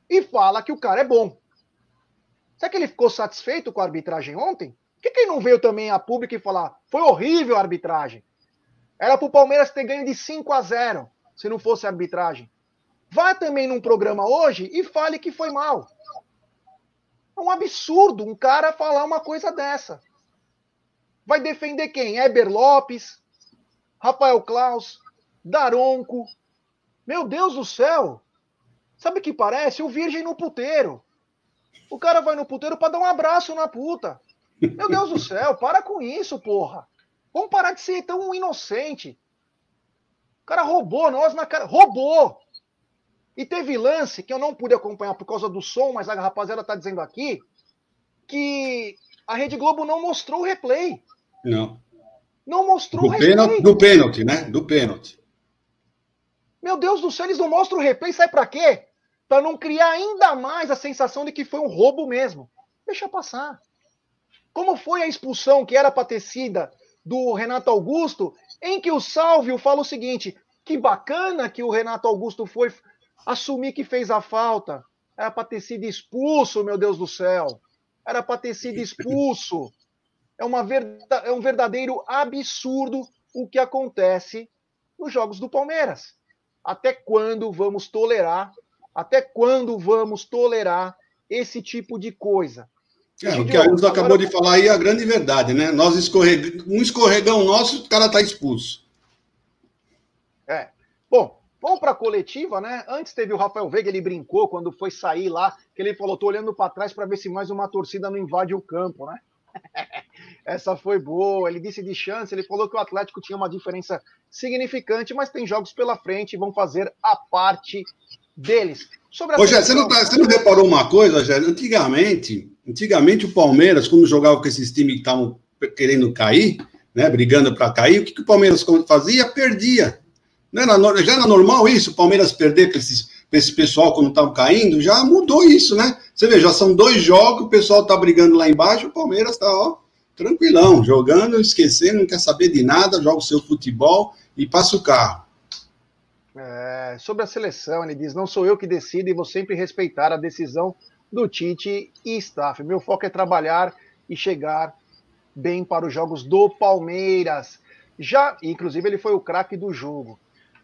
e fala que o cara é bom. Será que ele ficou satisfeito com a arbitragem ontem? Por que, que ele não veio também a público e falar foi horrível a arbitragem? Era para o Palmeiras ter ganho de 5 a 0 se não fosse a arbitragem. Vá também num programa hoje e fale que foi mal. É um absurdo um cara falar uma coisa dessa. Vai defender quem? Eber Lopes, Rafael Klaus, Daronco. Meu Deus do céu! Sabe o que parece? O virgem no puteiro. O cara vai no puteiro para dar um abraço na puta. Meu Deus do céu, para com isso, porra. Vamos parar de ser tão inocente. O cara roubou nós na cara. Roubou! E teve lance que eu não pude acompanhar por causa do som, mas a rapaziada tá dizendo aqui que a Rede Globo não mostrou o replay. Não. Não mostrou do o replay. Pênalti, do pênalti, né? Do pênalti. Meu Deus do céu, eles não mostram o replay, sai para quê? Para não criar ainda mais a sensação de que foi um roubo mesmo. Deixa passar. Como foi a expulsão que era sido do Renato Augusto, em que o Salvio fala o seguinte: que bacana que o Renato Augusto foi assumir que fez a falta. Era para ter sido expulso, meu Deus do céu. Era para ter sido expulso. É, uma verda... é um verdadeiro absurdo o que acontece nos jogos do Palmeiras. Até quando vamos tolerar? Até quando vamos tolerar esse tipo de coisa? É, o que a Ilza acabou de falar aí é a grande verdade, né? Nós escorreg... um escorregão nosso, o cara tá expulso. Vamos para a coletiva, né? Antes teve o Rafael Veiga, ele brincou quando foi sair lá, que ele falou: tô olhando para trás para ver se mais uma torcida não invade o campo, né? Essa foi boa. Ele disse de chance, ele falou que o Atlético tinha uma diferença significante, mas tem jogos pela frente e vão fazer a parte deles. Sobre Ô, Jé, você, não tá, você não reparou uma coisa, Jé? Antigamente, antigamente o Palmeiras, quando jogava com esses times que estavam querendo cair, né, brigando para cair, o que, que o Palmeiras fazia? Perdia. Não era, já era normal isso, o Palmeiras perder para esse pessoal quando estavam caindo? Já mudou isso, né? Você vê, já são dois jogos, o pessoal tá brigando lá embaixo, o Palmeiras tá, ó, tranquilão, jogando, esquecendo, não quer saber de nada, joga o seu futebol e passa o carro. É, sobre a seleção, ele diz: não sou eu que decido e vou sempre respeitar a decisão do Tite e staff. Meu foco é trabalhar e chegar bem para os jogos do Palmeiras. Já, inclusive, ele foi o craque do jogo.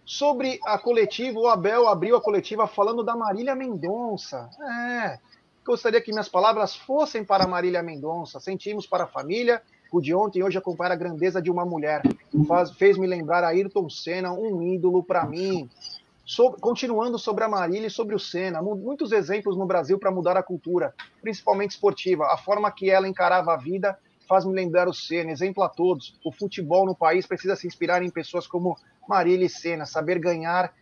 Sobre a coletiva, o Abel abriu a coletiva falando da Marília Mendonça. É, gostaria que minhas palavras fossem para Marília Mendonça. Sentimos para a família. O de ontem hoje acompanhar a grandeza de uma mulher. Faz, fez me lembrar a Ayrton Senna, um ídolo para mim. continuando sobre a Marília e sobre o Senna, muitos exemplos no Brasil para mudar a cultura, principalmente esportiva. A forma que ela encarava a vida faz me lembrar o Senna, exemplo a todos. O futebol no país precisa se inspirar em pessoas como Marília e Senna, saber ganhar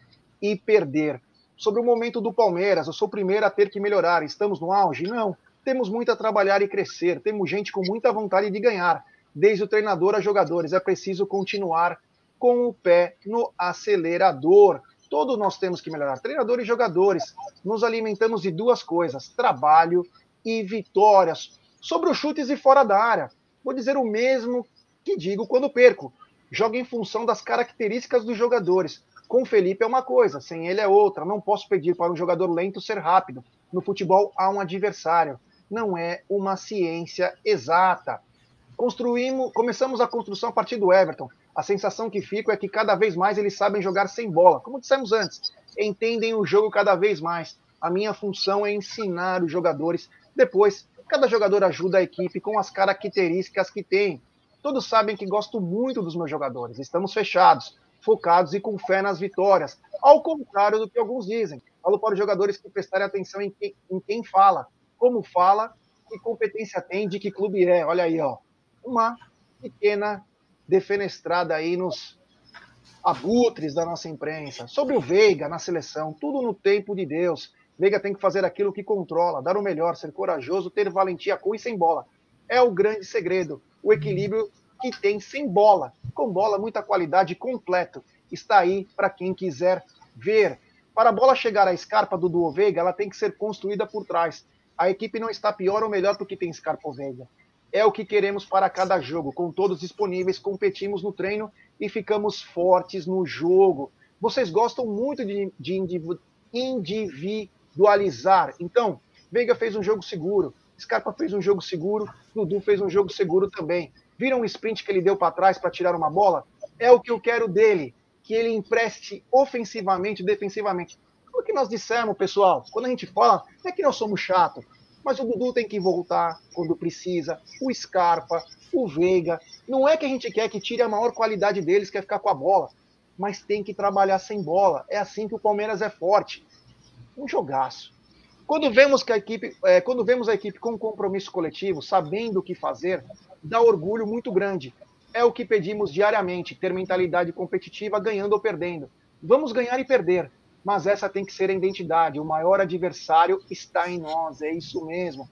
e perder. Sobre o momento do Palmeiras, eu sou o primeiro a ter que melhorar. Estamos no auge? Não. Temos muito a trabalhar e crescer. Temos gente com muita vontade de ganhar, desde o treinador a jogadores. É preciso continuar com o pé no acelerador. Todos nós temos que melhorar, treinadores e jogadores. Nos alimentamos de duas coisas: trabalho e vitórias. Sobre os chutes e fora da área, vou dizer o mesmo que digo quando perco. Joga em função das características dos jogadores. Com o Felipe é uma coisa, sem ele é outra. Não posso pedir para um jogador lento ser rápido. No futebol há um adversário. Não é uma ciência exata. Construímos, começamos a construção a partir do Everton. A sensação que fico é que cada vez mais eles sabem jogar sem bola. Como dissemos antes, entendem o jogo cada vez mais. A minha função é ensinar os jogadores. Depois, Cada jogador ajuda a equipe com as características que tem. Todos sabem que gosto muito dos meus jogadores. Estamos fechados, focados e com fé nas vitórias. Ao contrário do que alguns dizem. Falo para os jogadores que prestarem atenção em quem, em quem fala, como fala, que competência tem, de que clube é. Olha aí, ó. Uma pequena defenestrada aí nos abutres da nossa imprensa. Sobre o Veiga na seleção, tudo no tempo de Deus. Veiga tem que fazer aquilo que controla, dar o melhor, ser corajoso, ter valentia com e sem bola. É o grande segredo, o equilíbrio que tem sem bola. Com bola, muita qualidade completo. Está aí para quem quiser ver. Para a bola chegar à escarpa do Duo Veiga, ela tem que ser construída por trás. A equipe não está pior ou melhor porque tem Scarpa Veiga. É o que queremos para cada jogo. Com todos disponíveis, competimos no treino e ficamos fortes no jogo. Vocês gostam muito de, de individu dualizar. Então, Veiga fez um jogo seguro, Scarpa fez um jogo seguro, Dudu fez um jogo seguro também. Viram o sprint que ele deu para trás para tirar uma bola? É o que eu quero dele, que ele empreste ofensivamente, defensivamente. O que nós dissemos, pessoal, quando a gente fala, é que nós somos chatos, mas o Dudu tem que voltar quando precisa, o Scarpa, o Veiga. Não é que a gente quer que tire a maior qualidade deles, quer ficar com a bola, mas tem que trabalhar sem bola. É assim que o Palmeiras é forte um jogaço. Quando vemos que a equipe, é, quando vemos a equipe com compromisso coletivo, sabendo o que fazer, dá orgulho muito grande. É o que pedimos diariamente, ter mentalidade competitiva, ganhando ou perdendo. Vamos ganhar e perder, mas essa tem que ser a identidade. O maior adversário está em nós, é isso mesmo.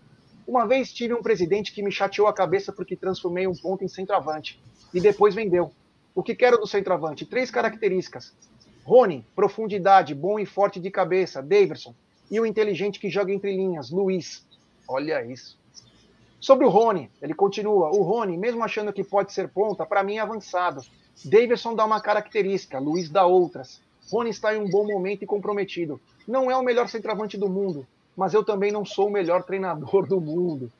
Uma vez tive um presidente que me chateou a cabeça porque transformei um ponto em centroavante e depois vendeu. O que quero do centroavante? Três características: Rony, profundidade, bom e forte de cabeça. Daverson. E o inteligente que joga entre linhas, Luiz. Olha isso. Sobre o Rony, ele continua. O Rony, mesmo achando que pode ser ponta, para mim é avançado. Daverson dá uma característica, Luiz dá outras. Rony está em um bom momento e comprometido. Não é o melhor centroavante do mundo, mas eu também não sou o melhor treinador do mundo.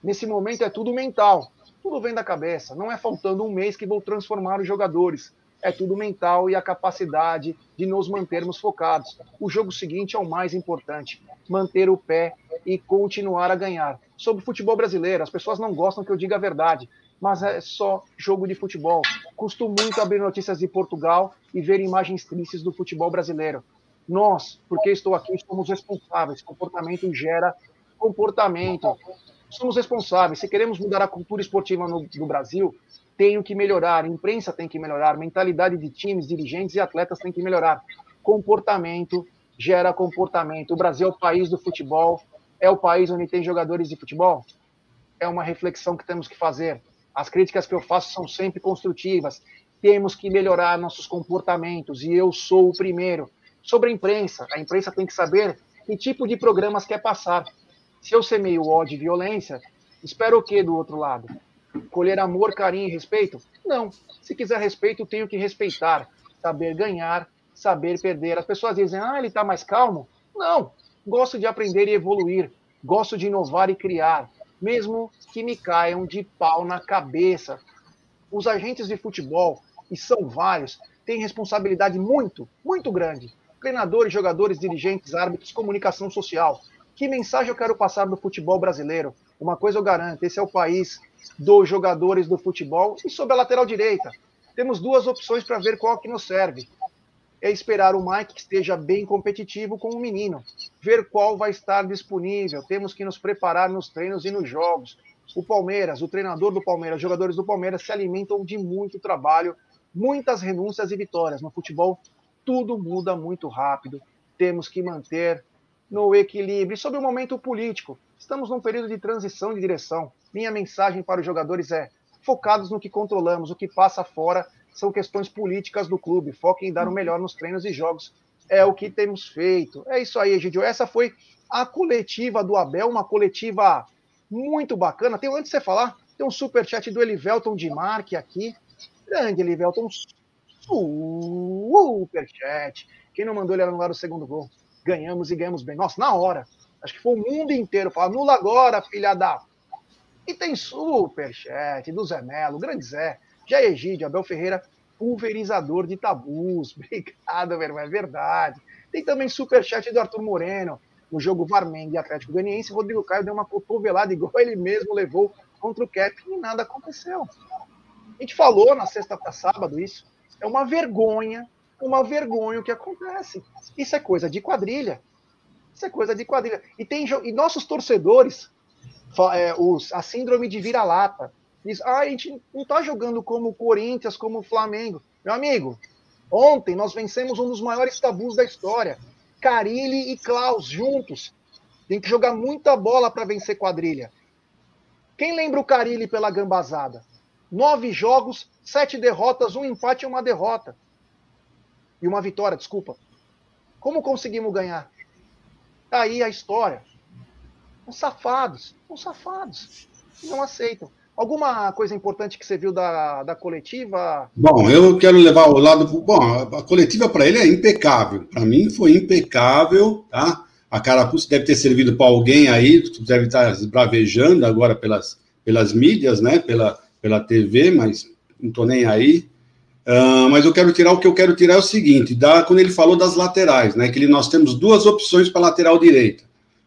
Nesse momento é tudo mental, tudo vem da cabeça. Não é faltando um mês que vou transformar os jogadores é tudo mental e a capacidade de nos mantermos focados. O jogo seguinte é o mais importante: manter o pé e continuar a ganhar. Sobre o futebol brasileiro, as pessoas não gostam que eu diga a verdade, mas é só jogo de futebol. Costumo muito abrir notícias de Portugal e ver imagens tristes do futebol brasileiro. Nós, porque estou aqui, somos responsáveis. Comportamento gera comportamento. Somos responsáveis. Se queremos mudar a cultura esportiva no, no Brasil, tenho que melhorar. A imprensa tem que melhorar. Mentalidade de times, dirigentes e atletas tem que melhorar. Comportamento gera comportamento. O Brasil é o país do futebol. É o país onde tem jogadores de futebol? É uma reflexão que temos que fazer. As críticas que eu faço são sempre construtivas. Temos que melhorar nossos comportamentos e eu sou o primeiro. Sobre a imprensa, a imprensa tem que saber que tipo de programas quer passar. Se eu semeio ódio e violência, espero o que do outro lado? Colher amor, carinho e respeito? Não. Se quiser respeito, tenho que respeitar. Saber ganhar, saber perder. As pessoas dizem, ah, ele está mais calmo. Não. Gosto de aprender e evoluir. Gosto de inovar e criar mesmo que me caiam de pau na cabeça. Os agentes de futebol, e são vários, têm responsabilidade muito, muito grande. Treinadores, jogadores, dirigentes, árbitros, comunicação social. Que mensagem eu quero passar do futebol brasileiro? Uma coisa eu garanto: esse é o país dos jogadores do futebol e sobre a lateral direita. Temos duas opções para ver qual que nos serve é esperar o Mike que esteja bem competitivo com o menino, ver qual vai estar disponível. Temos que nos preparar nos treinos e nos jogos. O Palmeiras, o treinador do Palmeiras, os jogadores do Palmeiras se alimentam de muito trabalho, muitas renúncias e vitórias. No futebol, tudo muda muito rápido. Temos que manter no equilíbrio. E sobre o momento político, estamos num período de transição de direção. Minha mensagem para os jogadores é: focados no que controlamos, o que passa fora são questões políticas do clube. Foquem em dar o melhor nos treinos e jogos. É o que temos feito. É isso aí, Egidio. Essa foi a coletiva do Abel, uma coletiva muito bacana. Tem antes de você falar, tem um super chat do Elivelton de Marque aqui. Grande Elivelton, super chat. Quem não mandou ele anular o segundo gol? Ganhamos e ganhamos bem. Nossa, na hora. Acho que foi o mundo inteiro. Fala, anula agora, filha da. E tem super chat do Zé Melo, grande Zé. Já Egídio, Abel Ferreira, pulverizador de tabus. Obrigado, meu irmão, é verdade. Tem também superchat do Arthur Moreno, no jogo Varmengue e Atlético Goianiense. Rodrigo Caio deu uma cotovelada igual ele mesmo levou contra o Cap e nada aconteceu. A gente falou na sexta para sábado isso. É uma vergonha, uma vergonha o que acontece. Isso é coisa de quadrilha. Isso é coisa de quadrilha. E, tem, e nossos torcedores, é, os, a síndrome de vira-lata, Diz, ah, a gente não está jogando como o Corinthians, como o Flamengo. Meu amigo, ontem nós vencemos um dos maiores tabus da história. Carilli e Klaus juntos. Tem que jogar muita bola para vencer quadrilha. Quem lembra o Carilli pela gambazada? Nove jogos, sete derrotas, um empate e uma derrota. E uma vitória, desculpa. Como conseguimos ganhar? Tá aí a história. São safados, são safados. Não aceitam. Alguma coisa importante que você viu da, da coletiva? Bom, eu quero levar o lado. Bom, a coletiva para ele é impecável. Para mim foi impecável, tá? A carapuça deve ter servido para alguém aí, deve estar esbravejando agora pelas, pelas mídias, né? Pela, pela TV, mas não estou nem aí. Uh, mas eu quero tirar o que eu quero tirar é o seguinte: da, quando ele falou das laterais, né? Que ele, nós temos duas opções para lateral direita.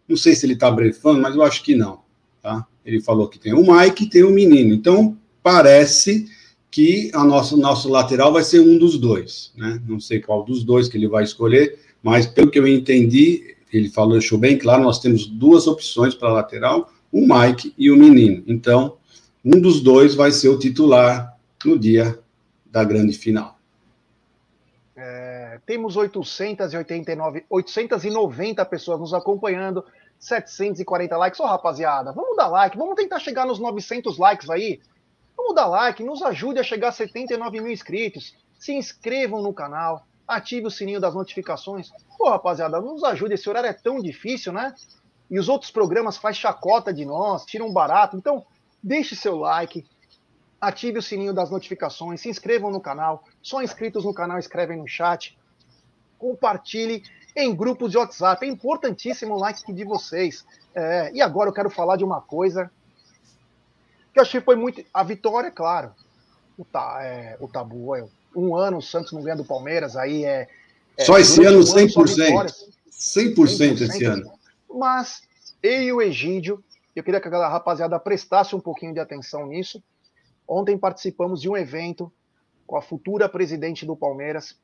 Não sei se ele está brefando, mas eu acho que não. Tá? Ele falou que tem o Mike e tem o menino. Então, parece que a nosso, nosso lateral vai ser um dos dois. Né? Não sei qual dos dois que ele vai escolher, mas pelo que eu entendi, ele falou, deixou bem claro, nós temos duas opções para lateral, o Mike e o menino. Então, um dos dois vai ser o titular no dia da grande final. É, temos 889, 890 pessoas nos acompanhando. 740 likes. Ô, oh, rapaziada, vamos dar like, vamos tentar chegar nos 900 likes aí. Vamos dar like, nos ajude a chegar a 79 mil inscritos. Se inscrevam no canal, ative o sininho das notificações. Pô, rapaziada, nos ajude, esse horário é tão difícil, né? E os outros programas faz chacota de nós, tiram barato. Então, deixe seu like, ative o sininho das notificações, se inscrevam no canal. Só inscritos no canal escrevem no chat. Compartilhe em grupos de WhatsApp. É importantíssimo o like de vocês. É, e agora eu quero falar de uma coisa que eu achei foi muito. A vitória, claro. O, ta, é, o tabu. É, um ano o Santos não ganha do Palmeiras, aí é. é só esse ano, 100%. Um 100%, 100% esse ano. Mas eu e o Egídio, eu queria que a rapaziada prestasse um pouquinho de atenção nisso. Ontem participamos de um evento com a futura presidente do Palmeiras.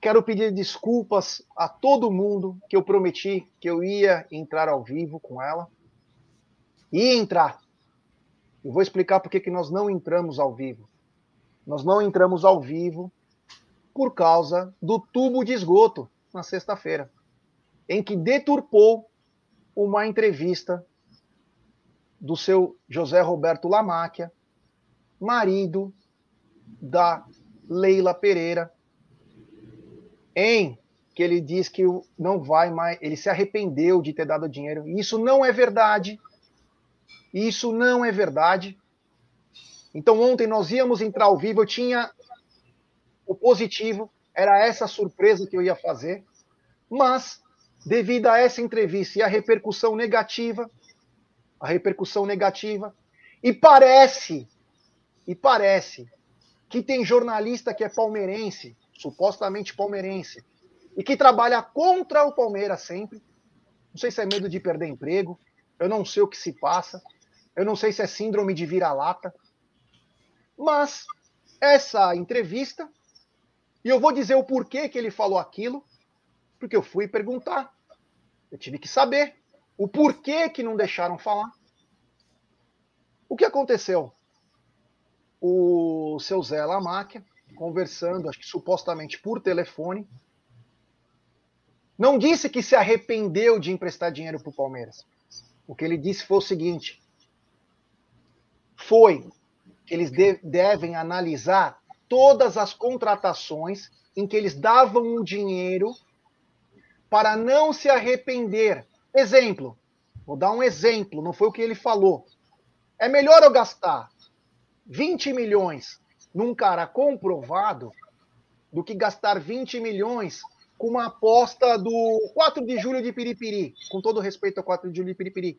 Quero pedir desculpas a todo mundo que eu prometi que eu ia entrar ao vivo com ela. Ia entrar. Eu vou explicar por que nós não entramos ao vivo. Nós não entramos ao vivo por causa do tubo de esgoto na sexta-feira, em que deturpou uma entrevista do seu José Roberto Lamáquia, marido da Leila Pereira, em que ele diz que não vai mais, ele se arrependeu de ter dado dinheiro. Isso não é verdade. Isso não é verdade. Então ontem nós íamos entrar ao vivo, eu tinha o positivo, era essa surpresa que eu ia fazer, mas devido a essa entrevista e a repercussão negativa, a repercussão negativa, e parece, e parece que tem jornalista que é palmeirense, supostamente palmeirense, e que trabalha contra o Palmeiras sempre. Não sei se é medo de perder emprego, eu não sei o que se passa, eu não sei se é síndrome de vira-lata, mas essa entrevista, e eu vou dizer o porquê que ele falou aquilo, porque eu fui perguntar. Eu tive que saber o porquê que não deixaram falar. O que aconteceu? O seu Zé Lamáquia, conversando, acho que supostamente por telefone, não disse que se arrependeu de emprestar dinheiro para o Palmeiras. O que ele disse foi o seguinte: foi que eles de devem analisar todas as contratações em que eles davam o dinheiro para não se arrepender. Exemplo, vou dar um exemplo, não foi o que ele falou. É melhor eu gastar 20 milhões num cara comprovado do que gastar 20 milhões com uma aposta do 4 de julho de Piripiri, com todo respeito ao 4 de julho de Piripiri.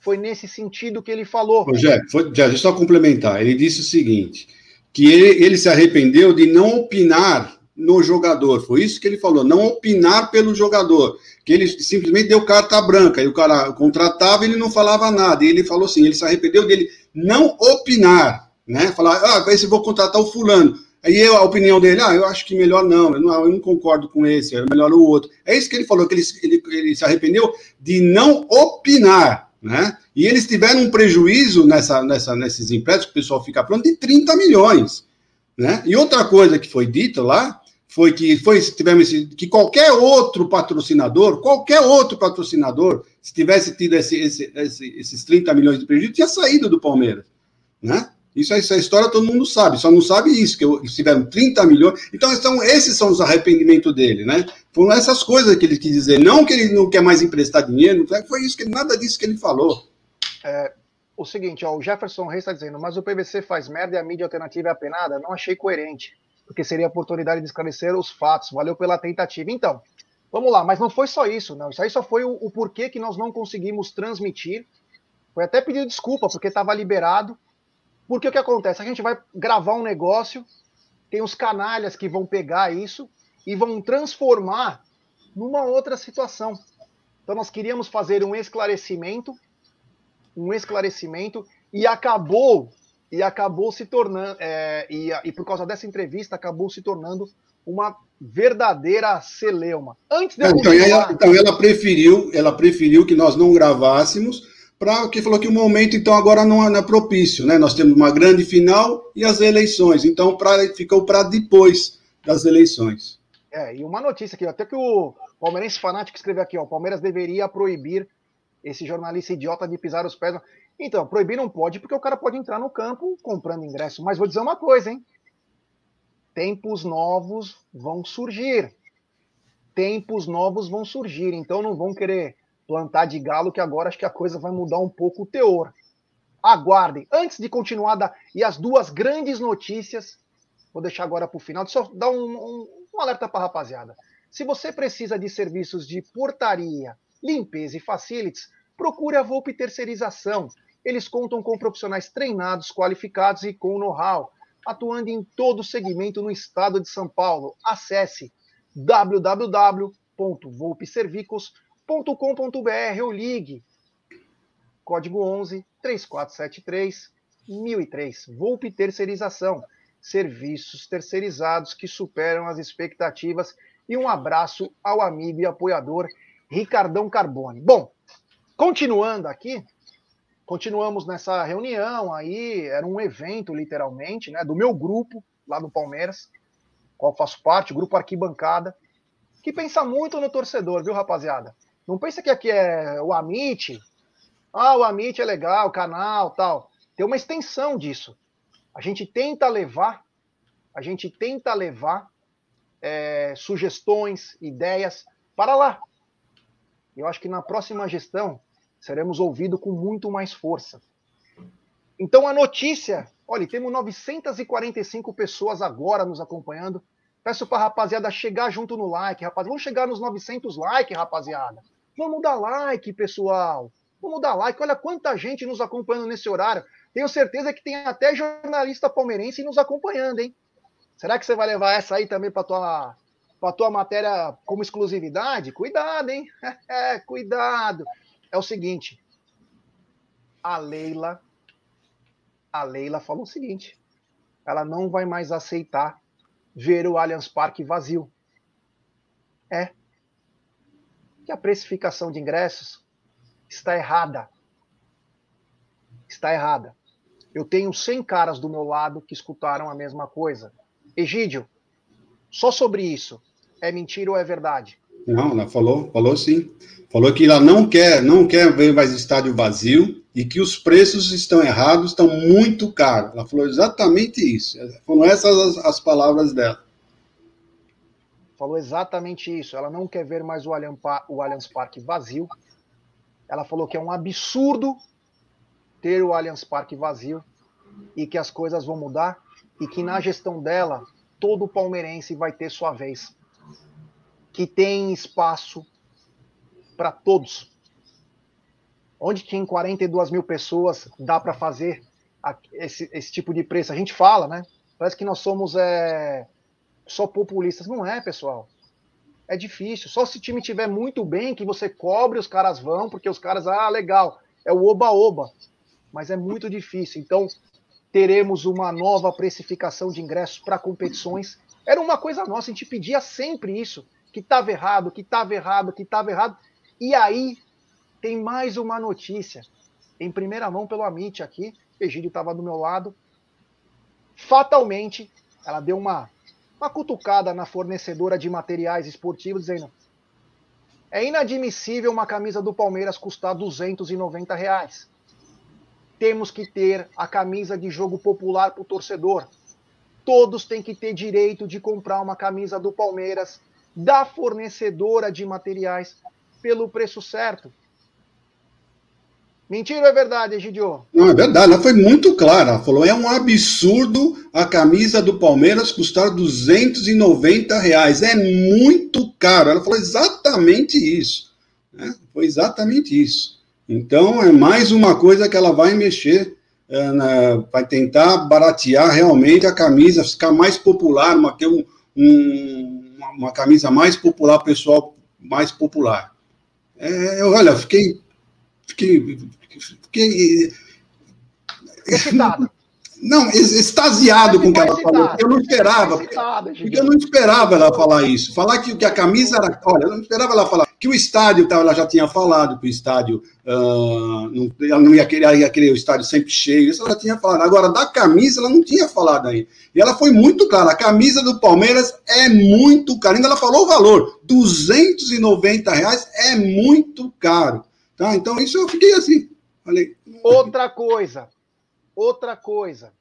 Foi nesse sentido que ele falou. Rogério, já, deixa eu só complementar. Ele disse o seguinte: que ele, ele se arrependeu de não opinar no jogador. Foi isso que ele falou, não opinar pelo jogador. Que ele simplesmente deu carta branca e o cara contratava ele não falava nada. E ele falou assim: ele se arrependeu dele não opinar, né? Falar, ah, esse vou contratar o fulano. Aí a opinião dele, ah, eu acho que melhor não, eu não, eu não concordo com esse, é melhor o outro. É isso que ele falou, que ele, ele, ele se arrependeu de não opinar, né? E eles tiveram um prejuízo nessa, nessa, nesses empréstimos, que o pessoal fica pronto, de 30 milhões. Né? E outra coisa que foi dita lá foi que foi tivemos que qualquer outro patrocinador, qualquer outro patrocinador, se tivesse tido esse, esse, esse, esses 30 milhões de prejuízo, tinha saído do Palmeiras, né? Isso essa história todo mundo sabe, só não sabe isso que tiveram 30 milhões. Então, então esses são os arrependimentos dele, né? Foram essas coisas que ele quis dizer, não que ele não quer mais emprestar dinheiro, foi isso que nada disso que ele falou. É, o seguinte, ó, o Jefferson Reis está dizendo, mas o PVC faz merda e a mídia alternativa é apenada? Não achei coerente porque seria a oportunidade de esclarecer os fatos. Valeu pela tentativa. Então, vamos lá, mas não foi só isso, não. Isso aí só foi o, o porquê que nós não conseguimos transmitir. Foi até pedir desculpa, porque estava liberado. Porque o que acontece? A gente vai gravar um negócio, tem os canalhas que vão pegar isso e vão transformar numa outra situação. Então nós queríamos fazer um esclarecimento, um esclarecimento, e acabou e acabou se tornando, é, e, e por causa dessa entrevista, acabou se tornando uma verdadeira celeuma. Antes de então, continuar... ela, então ela preferiu, ela preferiu que nós não gravássemos, para que falou que o momento então agora não é propício, né? Nós temos uma grande final e as eleições, então pra, ficou para depois das eleições. É, e uma notícia aqui, até que o Palmeirense fanático escreveu aqui, ó, o Palmeiras deveria proibir esse jornalista idiota de pisar os pés. Então, proibir não pode, porque o cara pode entrar no campo comprando ingresso. Mas vou dizer uma coisa, hein? Tempos novos vão surgir. Tempos novos vão surgir. Então não vão querer plantar de galo, que agora acho que a coisa vai mudar um pouco o teor. Aguardem. Antes de continuar, da... e as duas grandes notícias, vou deixar agora para o final, eu dar um, um, um alerta para a rapaziada. Se você precisa de serviços de portaria, limpeza e facilities, procure a Volpe Terceirização. Eles contam com profissionais treinados, qualificados e com know-how, atuando em todo o segmento no estado de São Paulo. Acesse www.volpeservicos.com.br ou ligue código 11 3473 1003. Volpe Terceirização. Serviços terceirizados que superam as expectativas. E um abraço ao amigo e apoiador Ricardão Carbone. Bom, continuando aqui, continuamos nessa reunião aí, era um evento, literalmente, né, do meu grupo lá no Palmeiras, qual faço parte, o grupo Arquibancada, que pensa muito no torcedor, viu, rapaziada? Não pensa que aqui é o Amit, ah, o Amit é legal, o canal, tal. Tem uma extensão disso. A gente tenta levar, a gente tenta levar é, sugestões, ideias para lá. Eu acho que na próxima gestão seremos ouvidos com muito mais força. Então a notícia, olha, temos 945 pessoas agora nos acompanhando. Peço para a rapaziada chegar junto no like, rapaziada. Vamos chegar nos 900 likes, rapaziada. Vamos dar like, pessoal. Vamos dar like. Olha quanta gente nos acompanhando nesse horário. Tenho certeza que tem até jornalista palmeirense nos acompanhando, hein? Será que você vai levar essa aí também para tua para tua matéria como exclusividade? Cuidado, hein? É, cuidado. É o seguinte, a Leila a Leila falou o seguinte: ela não vai mais aceitar ver o Allianz Parque vazio. É. Que a precificação de ingressos está errada. Está errada. Eu tenho 100 caras do meu lado que escutaram a mesma coisa. Egídio, só sobre isso. É mentira ou é verdade? Não, ela falou, falou sim. Falou que ela não quer, não quer ver mais estádio vazio e que os preços estão errados, estão muito caros. Ela falou exatamente isso. Foram essas as, as palavras dela. Falou exatamente isso. Ela não quer ver mais o Allianz, o Allianz Parque vazio. Ela falou que é um absurdo ter o Allianz Parque vazio e que as coisas vão mudar e que na gestão dela todo palmeirense vai ter sua vez. Que tem espaço para todos. Onde tem 42 mil pessoas, dá para fazer esse, esse, tipo de preço. A gente fala, né? Parece que nós somos é, só populistas. Não é, pessoal. É difícil. Só se o time tiver muito bem, que você cobre, os caras vão, porque os caras, ah, legal, é o oba-oba. Mas é muito difícil. Então, teremos uma nova precificação de ingressos para competições. Era uma coisa nossa, a gente pedia sempre isso, que estava errado, que estava errado, que estava errado. E aí tem mais uma notícia, em primeira mão pelo Amit aqui, Egídio estava do meu lado. Fatalmente, ela deu uma, uma cutucada na fornecedora de materiais esportivos, dizendo: é inadmissível uma camisa do Palmeiras custar 290 reais. Temos que ter a camisa de jogo popular para o torcedor. Todos têm que ter direito de comprar uma camisa do Palmeiras da fornecedora de materiais pelo preço certo. Mentira ou é verdade, Egidio? Não, é verdade. Ela foi muito clara. Ela falou: é um absurdo a camisa do Palmeiras custar 290 reais. É muito caro. Ela falou exatamente isso. Né? Foi exatamente isso. Então, é mais uma coisa que ela vai mexer, é, na, vai tentar baratear realmente a camisa, ficar mais popular, uma, ter um, um, uma camisa mais popular, pessoal mais popular. É, olha, fiquei. Fiquei. fiquei. Não, extasiado com o que ela falou. Eu não esperava. Porque eu não esperava ela falar isso. Falar que, que a camisa era. Olha, eu não esperava ela falar que o estádio, tá, ela já tinha falado que o estádio. Uh, não, ela não ia querer, ia querer o estádio sempre cheio. Isso ela já tinha falado. Agora, da camisa, ela não tinha falado aí. E ela foi muito clara. A camisa do Palmeiras é muito cara. Ainda ela falou o valor: 290 reais é muito caro. Tá? Então, isso eu fiquei assim. Falei. Outra coisa Outra coisa,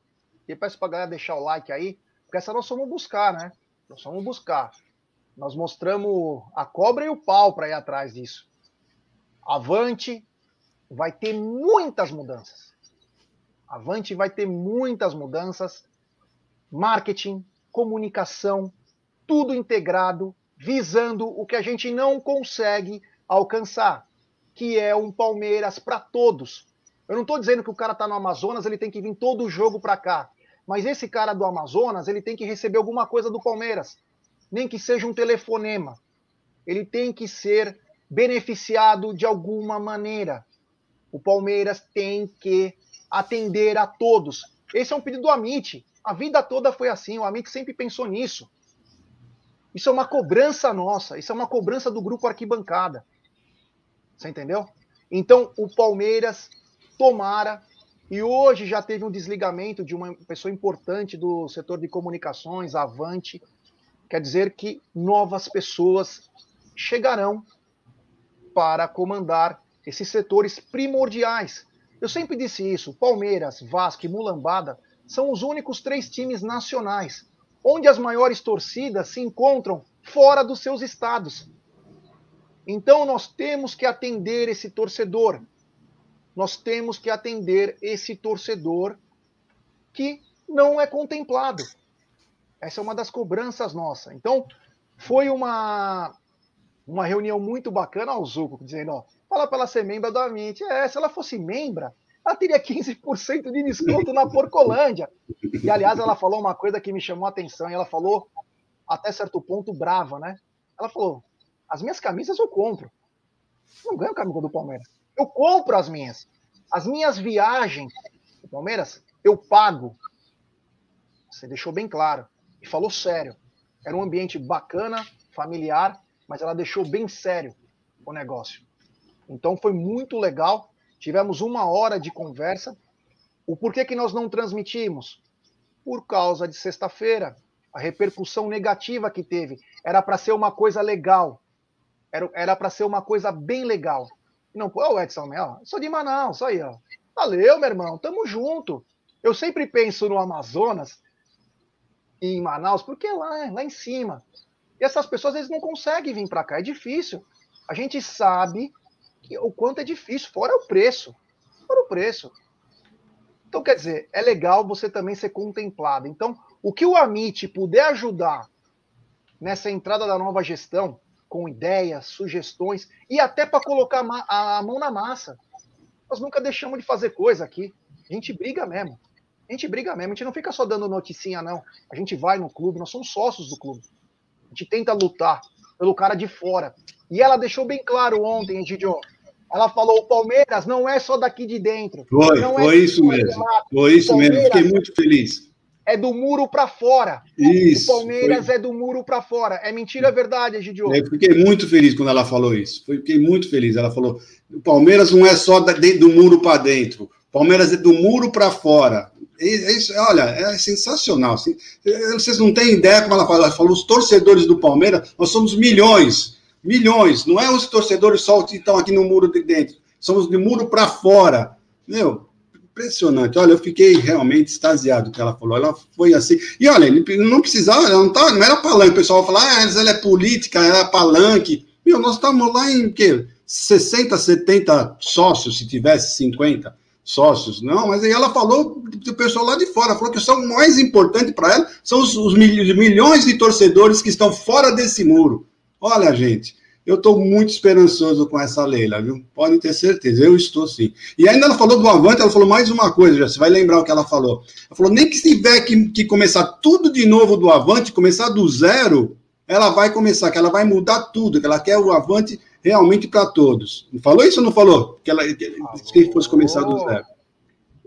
e peço para galera deixar o like aí, porque essa nós vamos buscar, né? Nós vamos buscar. Nós mostramos a cobra e o pau para ir atrás disso. Avante vai ter muitas mudanças. Avante vai ter muitas mudanças. Marketing, comunicação, tudo integrado, visando o que a gente não consegue alcançar, que é um Palmeiras para todos, eu não estou dizendo que o cara está no Amazonas, ele tem que vir todo o jogo para cá. Mas esse cara do Amazonas, ele tem que receber alguma coisa do Palmeiras. Nem que seja um telefonema. Ele tem que ser beneficiado de alguma maneira. O Palmeiras tem que atender a todos. Esse é um pedido do Amit. A vida toda foi assim, o Amit sempre pensou nisso. Isso é uma cobrança nossa, isso é uma cobrança do grupo arquibancada. Você entendeu? Então, o Palmeiras tomara e hoje já teve um desligamento de uma pessoa importante do setor de comunicações, Avante. Quer dizer que novas pessoas chegarão para comandar esses setores primordiais. Eu sempre disse isso: Palmeiras, Vasco e Mulambada são os únicos três times nacionais onde as maiores torcidas se encontram fora dos seus estados. Então nós temos que atender esse torcedor. Nós temos que atender esse torcedor que não é contemplado. Essa é uma das cobranças nossa. Então, foi uma uma reunião muito bacana ao Zuco, dizendo, ó, fala para ela ser membro da Mint. É, se ela fosse membra, ela teria 15% de desconto na Porcolândia. E, aliás, ela falou uma coisa que me chamou a atenção, e ela falou, até certo ponto, brava, né? Ela falou, as minhas camisas eu compro. Eu não ganho camisa do Palmeiras. Eu compro as minhas. As minhas viagens do Palmeiras, eu pago. Você deixou bem claro. E falou sério. Era um ambiente bacana, familiar, mas ela deixou bem sério o negócio. Então foi muito legal. Tivemos uma hora de conversa. O porquê que nós não transmitimos? Por causa de sexta-feira, a repercussão negativa que teve. Era para ser uma coisa legal. Era para ser uma coisa bem legal. Não, ô Edson, ó, sou de Manaus, aí, ó. Valeu, meu irmão, tamo junto. Eu sempre penso no Amazonas e em Manaus, porque é lá, é lá em cima. E essas pessoas, eles não conseguem vir para cá, é difícil. A gente sabe que, o quanto é difícil, fora o preço. Fora o preço. Então, quer dizer, é legal você também ser contemplado. Então, o que o Amit puder ajudar nessa entrada da nova gestão, com ideias, sugestões e até para colocar a mão na massa. Nós nunca deixamos de fazer coisa aqui. A gente briga mesmo. A gente briga mesmo. A gente não fica só dando noticinha, não. A gente vai no clube, nós somos sócios do clube. A gente tenta lutar pelo cara de fora. E ela deixou bem claro ontem, Egidio. Ela falou: o Palmeiras não é só daqui de dentro. Foi, não foi é isso mesmo. Foi isso mesmo. Fiquei muito feliz é do muro para fora. Isso. O Palmeiras foi... é do muro para fora. É mentira, é verdade, Egidio? Eu fiquei muito feliz quando ela falou isso. Fiquei muito feliz. Ela falou: o Palmeiras não é só do muro para dentro. Palmeiras é do muro para fora. Isso, olha, é sensacional. Vocês não têm ideia como ela fala. Ela falou: os torcedores do Palmeiras, nós somos milhões. Milhões. Não é os torcedores só que estão aqui no muro de dentro. Somos de muro para fora. Meu, Impressionante. Olha, eu fiquei realmente extasiado que ela falou. Ela foi assim. E olha, não precisava, não, tá, não era palanque. O pessoal fala, ah, ela é política, ela é palanque. Meu, nós estamos lá em quê? 60, 70 sócios, se tivesse 50 sócios. Não, mas aí ela falou do pessoal lá de fora, falou que o mais importante para ela são os, os milhões de torcedores que estão fora desse muro. Olha, gente, eu estou muito esperançoso com essa Leila, viu? Podem ter certeza, eu estou sim. E ainda ela falou do Avante, ela falou mais uma coisa, já você vai lembrar o que ela falou. Ela falou: nem que se tiver que, que começar tudo de novo do Avante, começar do zero, ela vai começar, que ela vai mudar tudo, que ela quer o Avante realmente para todos. Falou isso ou não falou? Que ela que, que fosse começar do zero.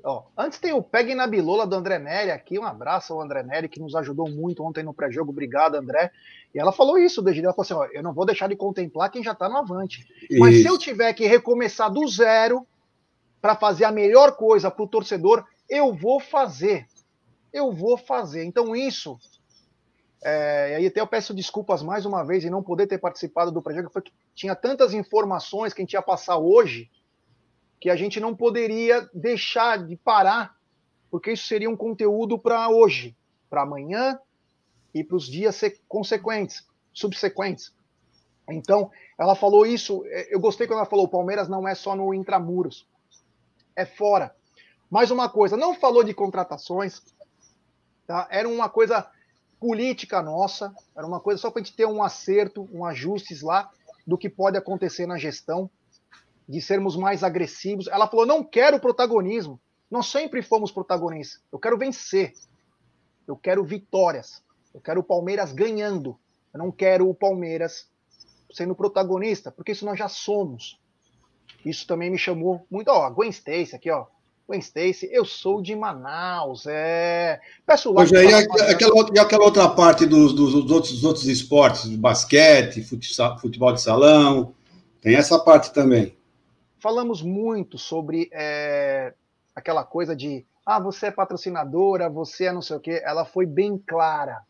Ó, antes tem o Pegue na Bilola do André Neri aqui. Um abraço ao André Neri, que nos ajudou muito ontem no pré-jogo. Obrigado, André. E ela falou isso, desde ela falou assim: ó, eu não vou deixar de contemplar quem já está no avante. Isso. Mas se eu tiver que recomeçar do zero para fazer a melhor coisa para o torcedor, eu vou fazer. Eu vou fazer. Então, isso. É, e aí até eu peço desculpas mais uma vez em não poder ter participado do pré-jogo, porque tinha tantas informações que a gente ia passar hoje que a gente não poderia deixar de parar, porque isso seria um conteúdo para hoje, para amanhã e para os dias consequentes, subsequentes. Então, ela falou isso. É, eu gostei quando ela falou: o Palmeiras não é só no intramuros, é fora. Mais uma coisa, não falou de contratações, tá? Era uma coisa política nossa, era uma coisa só para a gente ter um acerto, um ajustes lá do que pode acontecer na gestão de sermos mais agressivos. Ela falou: não quero protagonismo. Nós sempre fomos protagonistas. Eu quero vencer. Eu quero vitórias. Eu quero o Palmeiras ganhando. Eu não quero o Palmeiras sendo protagonista, porque isso nós já somos. Isso também me chamou muito. Ó, a Gwen Stacy aqui, ó. Gwen Stacy, eu sou de Manaus, é. Peço lá. e, aquela, e aquela outra parte dos, dos, dos, outros, dos outros esportes, basquete, futebol de salão, tem essa parte também. Falamos muito sobre é, aquela coisa de ah, você é patrocinadora, você é não sei o quê. Ela foi bem clara.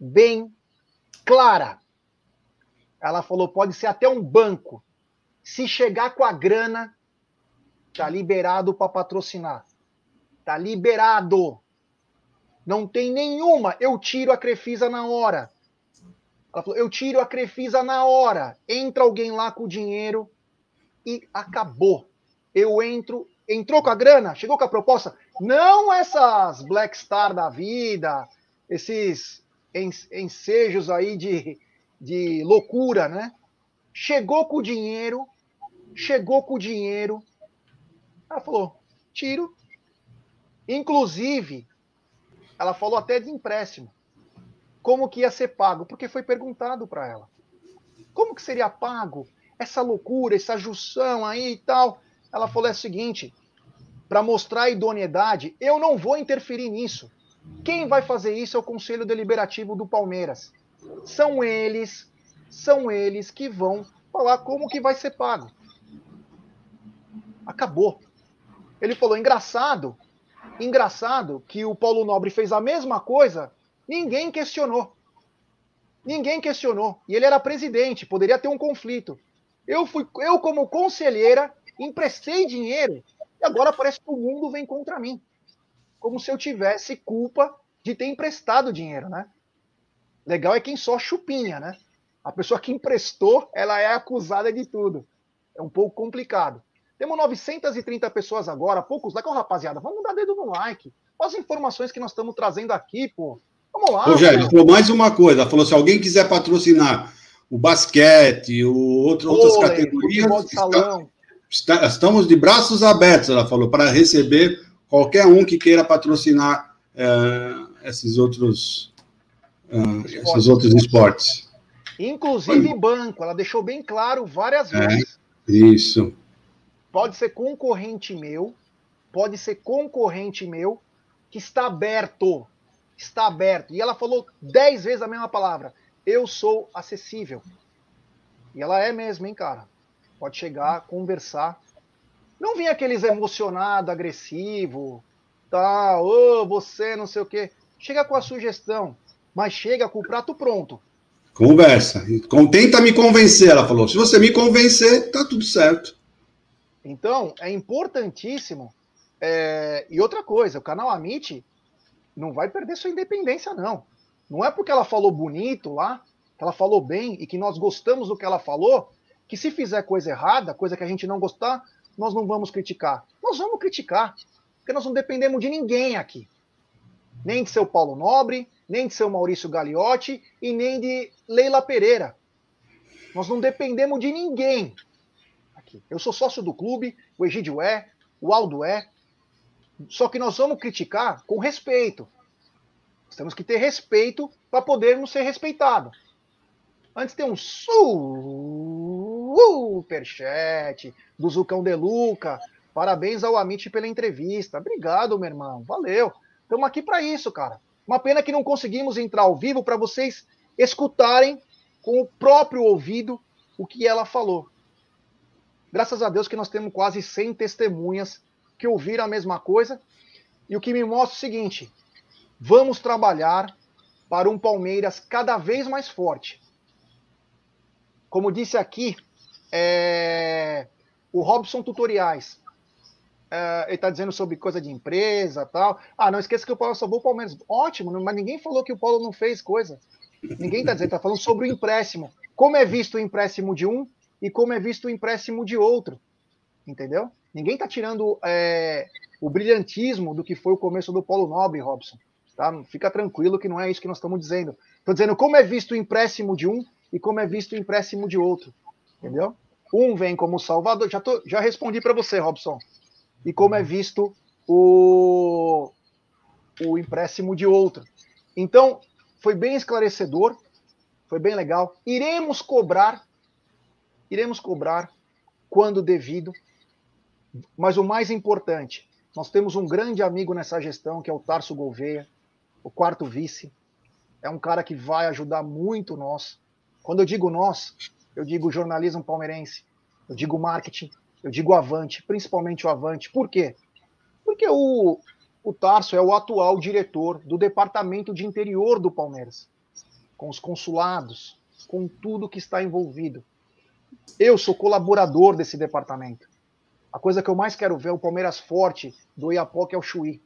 Bem clara. Ela falou: pode ser até um banco. Se chegar com a grana, Tá liberado para patrocinar. Tá liberado. Não tem nenhuma. Eu tiro a Crefisa na hora. Ela falou, eu tiro a Crefisa na hora. Entra alguém lá com o dinheiro e acabou. Eu entro, entrou com a grana, chegou com a proposta. Não essas Black Star da vida, esses ensejos aí de, de loucura, né? Chegou com o dinheiro, chegou com o dinheiro, ela falou: tiro. Inclusive, ela falou até de empréstimo. Como que ia ser pago? Porque foi perguntado para ela. Como que seria pago? Essa loucura, essa junção aí e tal. Ela falou é o seguinte: para mostrar a idoneidade, eu não vou interferir nisso. Quem vai fazer isso é o Conselho Deliberativo do Palmeiras. São eles, são eles que vão falar como que vai ser pago. Acabou. Ele falou: engraçado, engraçado que o Paulo Nobre fez a mesma coisa, ninguém questionou. Ninguém questionou. E ele era presidente, poderia ter um conflito. Eu fui, eu como conselheira, emprestei dinheiro e agora parece que o mundo vem contra mim. Como se eu tivesse culpa de ter emprestado dinheiro, né? Legal é quem só chupinha, né? A pessoa que emprestou, ela é acusada de tudo. É um pouco complicado. Temos 930 pessoas agora, poucos likes. rapaziada, vamos dar dedo no like. Olha as informações que nós estamos trazendo aqui, pô. Vamos lá. Rogério, falou mais uma coisa. Falou: se alguém quiser patrocinar o basquete, o outro, outras categorias, está, está, estamos de braços abertos, ela falou, para receber qualquer um que queira patrocinar uh, esses outros, uh, esses outros esportes. Inclusive banco, ela deixou bem claro várias é, vezes. Isso pode ser concorrente meu, pode ser concorrente meu, que está aberto. Está aberto. E ela falou dez vezes a mesma palavra. Eu sou acessível. E ela é mesmo, hein, cara? Pode chegar, conversar. Não vem aqueles emocionado, agressivo, tá, ô, oh, você, não sei o quê. Chega com a sugestão, mas chega com o prato pronto. Conversa. Tenta me convencer, ela falou. Se você me convencer, tá tudo certo. Então, é importantíssimo. É... E outra coisa, o canal Amit não vai perder sua independência, não. Não é porque ela falou bonito lá, que ela falou bem e que nós gostamos do que ela falou, que se fizer coisa errada, coisa que a gente não gostar, nós não vamos criticar. Nós vamos criticar, porque nós não dependemos de ninguém aqui. Nem de seu Paulo Nobre, nem de seu Maurício Gagliotti e nem de Leila Pereira. Nós não dependemos de ninguém aqui. Eu sou sócio do clube, o Egídio é, o Aldo é. Só que nós vamos criticar com respeito. Nós temos que ter respeito para podermos ser respeitados. Antes tem um superchat do Zucão de Luca. Parabéns ao Amit pela entrevista. Obrigado, meu irmão. Valeu. Estamos aqui para isso, cara. Uma pena que não conseguimos entrar ao vivo para vocês escutarem com o próprio ouvido o que ela falou. Graças a Deus que nós temos quase 100 testemunhas que ouviram a mesma coisa. E o que me mostra é o seguinte: vamos trabalhar para um Palmeiras cada vez mais forte. Como disse aqui, é... o Robson Tutoriais. É... ele está dizendo sobre coisa de empresa tal. Ah, não esqueça que o Paulo salvou o Palmeiras. Ótimo, mas ninguém falou que o Paulo não fez coisa. Ninguém está dizendo, está falando sobre o empréstimo. Como é visto o empréstimo de um, e como é visto o empréstimo de outro. Entendeu? Ninguém está tirando é, o brilhantismo do que foi o começo do Polo Nobre, Robson. Tá? Fica tranquilo que não é isso que nós estamos dizendo. Estou dizendo como é visto o empréstimo de um e como é visto o empréstimo de outro. Entendeu? Um vem como salvador. Já, tô, já respondi para você, Robson. E como é visto o, o empréstimo de outro. Então, foi bem esclarecedor, foi bem legal. Iremos cobrar iremos cobrar, quando devido, Mas o mais importante, nós temos um grande amigo nessa gestão, que é o Tarso Gouveia, o quarto vice. É um cara que vai ajudar muito nós. Quando eu digo nós, eu digo jornalismo palmeirense, eu digo marketing, eu digo Avante, principalmente o Avante. Por quê? Porque o, o Tarso é o atual diretor do departamento de interior do Palmeiras, com os consulados, com tudo que está envolvido. Eu sou colaborador desse departamento. A coisa que eu mais quero ver é o Palmeiras forte do Iapoque ao Chuí.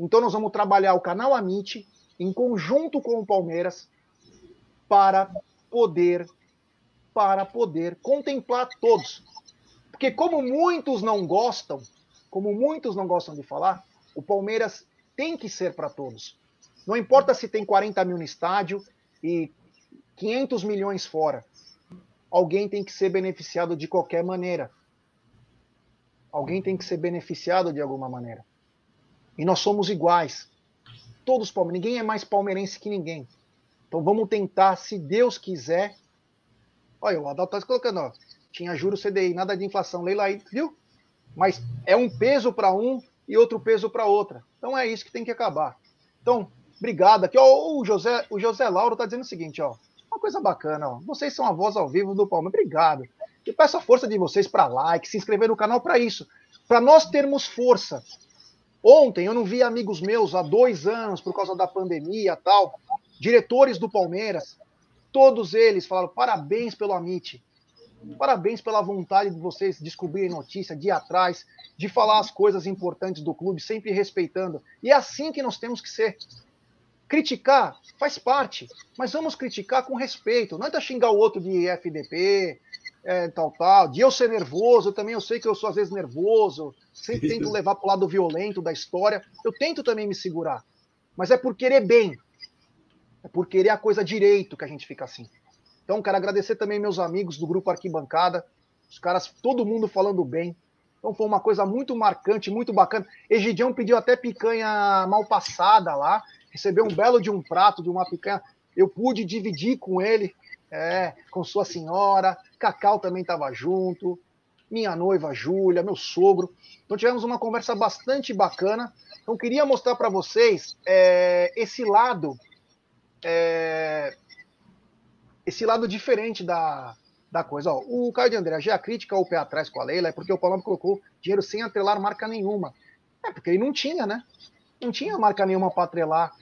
Então nós vamos trabalhar o canal Amit em conjunto com o Palmeiras para poder para poder contemplar todos. Porque como muitos não gostam, como muitos não gostam de falar, o Palmeiras tem que ser para todos. Não importa se tem 40 mil no estádio e 500 milhões fora. Alguém tem que ser beneficiado de qualquer maneira. Alguém tem que ser beneficiado de alguma maneira. E nós somos iguais. Todos palmeirenses. Ninguém é mais palmeirense que ninguém. Então vamos tentar, se Deus quiser. Olha, o Adalto está colocando, ó. Tinha juros CDI, nada de inflação, leila aí, viu? Mas é um peso para um e outro peso para outra. Então é isso que tem que acabar. Então, obrigado. Aqui, ó, o José, o José Lauro está dizendo o seguinte, ó. Uma coisa bacana, ó. Vocês são a voz ao vivo do Palmeiras. Obrigado. E peço a força de vocês para like, se inscrever no canal para isso. Para nós termos força. Ontem eu não vi amigos meus há dois anos, por causa da pandemia tal, diretores do Palmeiras, todos eles falaram parabéns pelo Amit. Parabéns pela vontade de vocês descobrirem notícia, de atrás, de falar as coisas importantes do clube, sempre respeitando. E é assim que nós temos que ser. Criticar faz parte, mas vamos criticar com respeito. Não é xingar o outro de FDP, é, tal, tal, de eu ser nervoso, também eu sei que eu sou às vezes nervoso, sempre tento levar para o lado violento da história. Eu tento também me segurar, mas é por querer bem, é por querer a coisa direito que a gente fica assim. Então, quero agradecer também meus amigos do grupo Arquibancada, os caras, todo mundo falando bem. Então, foi uma coisa muito marcante, muito bacana. Egidião pediu até picanha mal passada lá, recebeu um belo de um prato, de uma picanha. Eu pude dividir com ele, é, com sua senhora. Cacau também estava junto. Minha noiva Júlia, meu sogro. Então tivemos uma conversa bastante bacana. Então queria mostrar para vocês é, esse lado, é, esse lado diferente da, da coisa. Ó, o Caio de André, já a crítica ao pé atrás com a Leila é porque o Palmeiras colocou dinheiro sem atrelar marca nenhuma. É porque ele não tinha, né? Não tinha marca nenhuma para atrelar.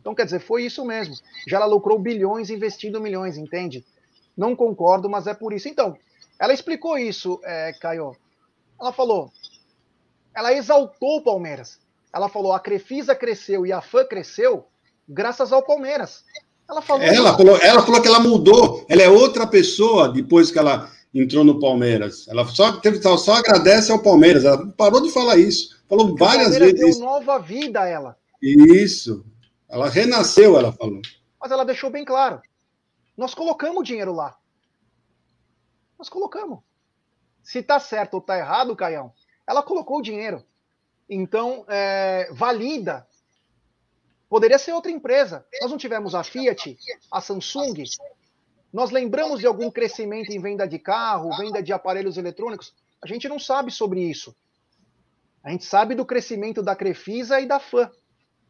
Então, quer dizer, foi isso mesmo. Já ela lucrou bilhões investindo milhões, entende? Não concordo, mas é por isso. Então, ela explicou isso, é, Caio. Ela falou, ela exaltou o Palmeiras. Ela falou, a Crefisa cresceu e a fã cresceu graças ao Palmeiras. Ela falou, ela falou, ela falou que ela mudou. Ela é outra pessoa depois que ela entrou no Palmeiras. Ela só, só agradece ao Palmeiras. Ela parou de falar isso. Falou várias vezes. Deu isso. nova vida a ela. Isso. Ela renasceu, ela falou. Mas ela deixou bem claro. Nós colocamos dinheiro lá. Nós colocamos. Se tá certo ou tá errado, Caião, ela colocou o dinheiro. Então, é, valida. Poderia ser outra empresa. Nós não tivemos a Fiat, a Samsung. Nós lembramos de algum crescimento em venda de carro, venda de aparelhos eletrônicos. A gente não sabe sobre isso. A gente sabe do crescimento da Crefisa e da FAM.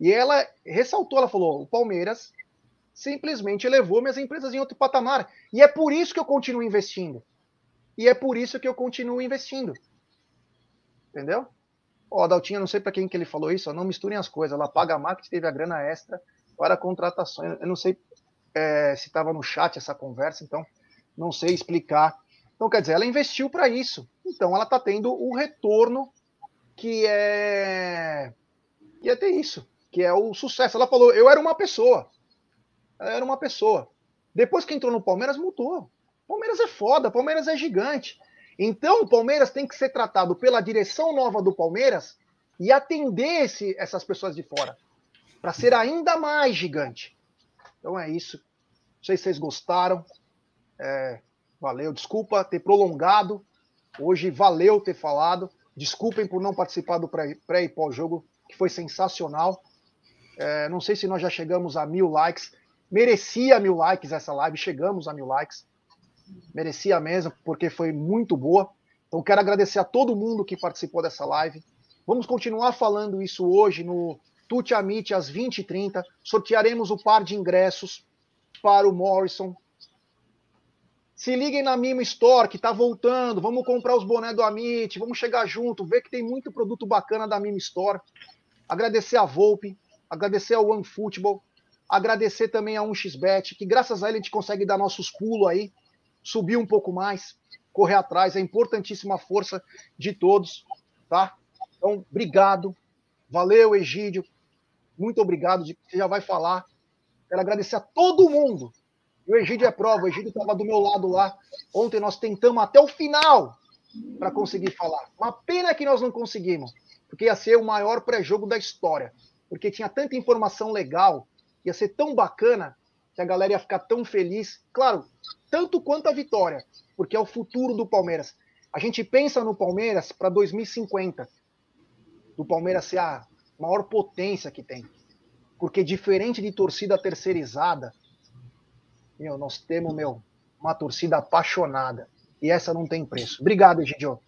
E ela ressaltou, ela falou: o Palmeiras simplesmente elevou minhas empresas em outro patamar. E é por isso que eu continuo investindo. E é por isso que eu continuo investindo. Entendeu? Ó, oh, Daltinha, não sei para quem que ele falou isso, ó, não misturem as coisas. Ela paga a marketing, teve a grana extra para contratações. Eu não sei é, se estava no chat essa conversa, então não sei explicar. Então, quer dizer, ela investiu para isso. Então, ela está tendo o retorno que é. Ia ter isso que é o sucesso. Ela falou: eu era uma pessoa. Ela era uma pessoa. Depois que entrou no Palmeiras, mudou. Palmeiras é foda, Palmeiras é gigante. Então, o Palmeiras tem que ser tratado pela direção nova do Palmeiras e atender esse, essas pessoas de fora, para ser ainda mais gigante. Então é isso. Não sei se vocês gostaram. É, valeu. Desculpa ter prolongado. Hoje valeu ter falado. Desculpem por não participar do pré, pré e pós-jogo, que foi sensacional. É, não sei se nós já chegamos a mil likes. Merecia mil likes essa live, chegamos a mil likes. Merecia mesmo, porque foi muito boa. Então, quero agradecer a todo mundo que participou dessa live. Vamos continuar falando isso hoje no Tuti Amit às 20h30. Sortearemos o par de ingressos para o Morrison. Se liguem na Mimo Store, que está voltando. Vamos comprar os bonés do Amit, vamos chegar junto, ver que tem muito produto bacana da Mimo Store. Agradecer a Volpe, agradecer ao OneFootball, agradecer também a 1xBet, que graças a ele a gente consegue dar nossos pulos aí, subir um pouco mais, correr atrás, é importantíssima força de todos, tá? Então, obrigado. Valeu, Egídio. Muito obrigado. Você já vai falar. Quero agradecer a todo mundo. O Egídio é prova. O Egídio estava do meu lado lá. Ontem nós tentamos até o final para conseguir falar. Uma pena que nós não conseguimos, porque ia ser o maior pré-jogo da história. Porque tinha tanta informação legal, ia ser tão bacana, que a galera ia ficar tão feliz. Claro, tanto quanto a vitória, porque é o futuro do Palmeiras. A gente pensa no Palmeiras para 2050 do Palmeiras ser a maior potência que tem. Porque diferente de torcida terceirizada, meu, nós temos, meu, uma torcida apaixonada. E essa não tem preço. Obrigado, Egidio.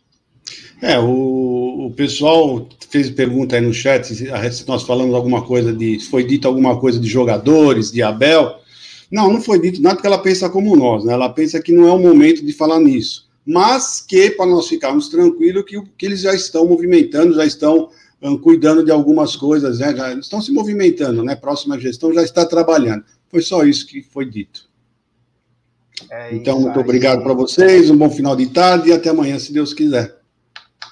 É, o, o pessoal fez pergunta aí no chat se nós falamos alguma coisa de. Foi dito alguma coisa de jogadores, de Abel. Não, não foi dito nada porque ela pensa como nós, né? Ela pensa que não é o momento de falar nisso. Mas que, para nós ficarmos tranquilos, que, que eles já estão movimentando, já estão cuidando de algumas coisas, né? Já estão se movimentando, né? Próxima gestão já está trabalhando. Foi só isso que foi dito. É então, muito obrigado para vocês, um bom final de tarde e até amanhã, se Deus quiser.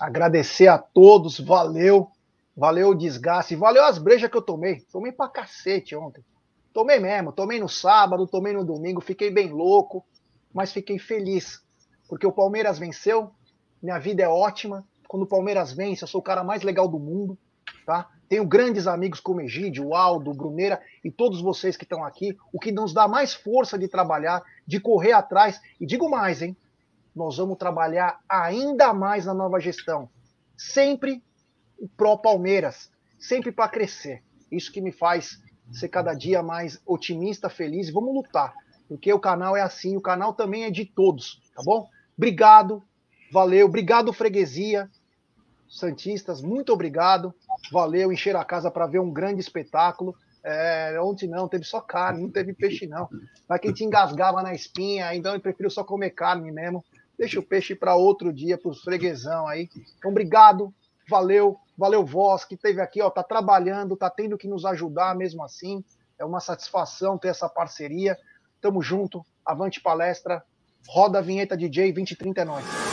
Agradecer a todos, valeu, valeu o desgaste, valeu as brejas que eu tomei. Tomei pra cacete ontem. Tomei mesmo, tomei no sábado, tomei no domingo, fiquei bem louco, mas fiquei feliz, porque o Palmeiras venceu, minha vida é ótima, quando o Palmeiras vence, eu sou o cara mais legal do mundo, tá? Tenho grandes amigos como Egídio, o Aldo, Bruneira e todos vocês que estão aqui, o que nos dá mais força de trabalhar, de correr atrás. E digo mais, hein? Nós vamos trabalhar ainda mais na nova gestão. Sempre pró Palmeiras, sempre para crescer. Isso que me faz ser cada dia mais otimista, feliz vamos lutar. Porque o canal é assim, o canal também é de todos, tá bom? Obrigado, valeu, obrigado, freguesia. Santistas, muito obrigado. Valeu, encher a casa para ver um grande espetáculo. É, ontem não, teve só carne, não teve peixe não. Mas quem te engasgava na espinha, então eu prefiro só comer carne mesmo. Deixa o peixe para outro dia, para os freguesão aí. Então, obrigado, valeu, valeu vós que esteve aqui, ó, tá trabalhando, tá tendo que nos ajudar mesmo assim. É uma satisfação ter essa parceria. Tamo junto, avante palestra, roda a vinheta DJ 2030 é nóis.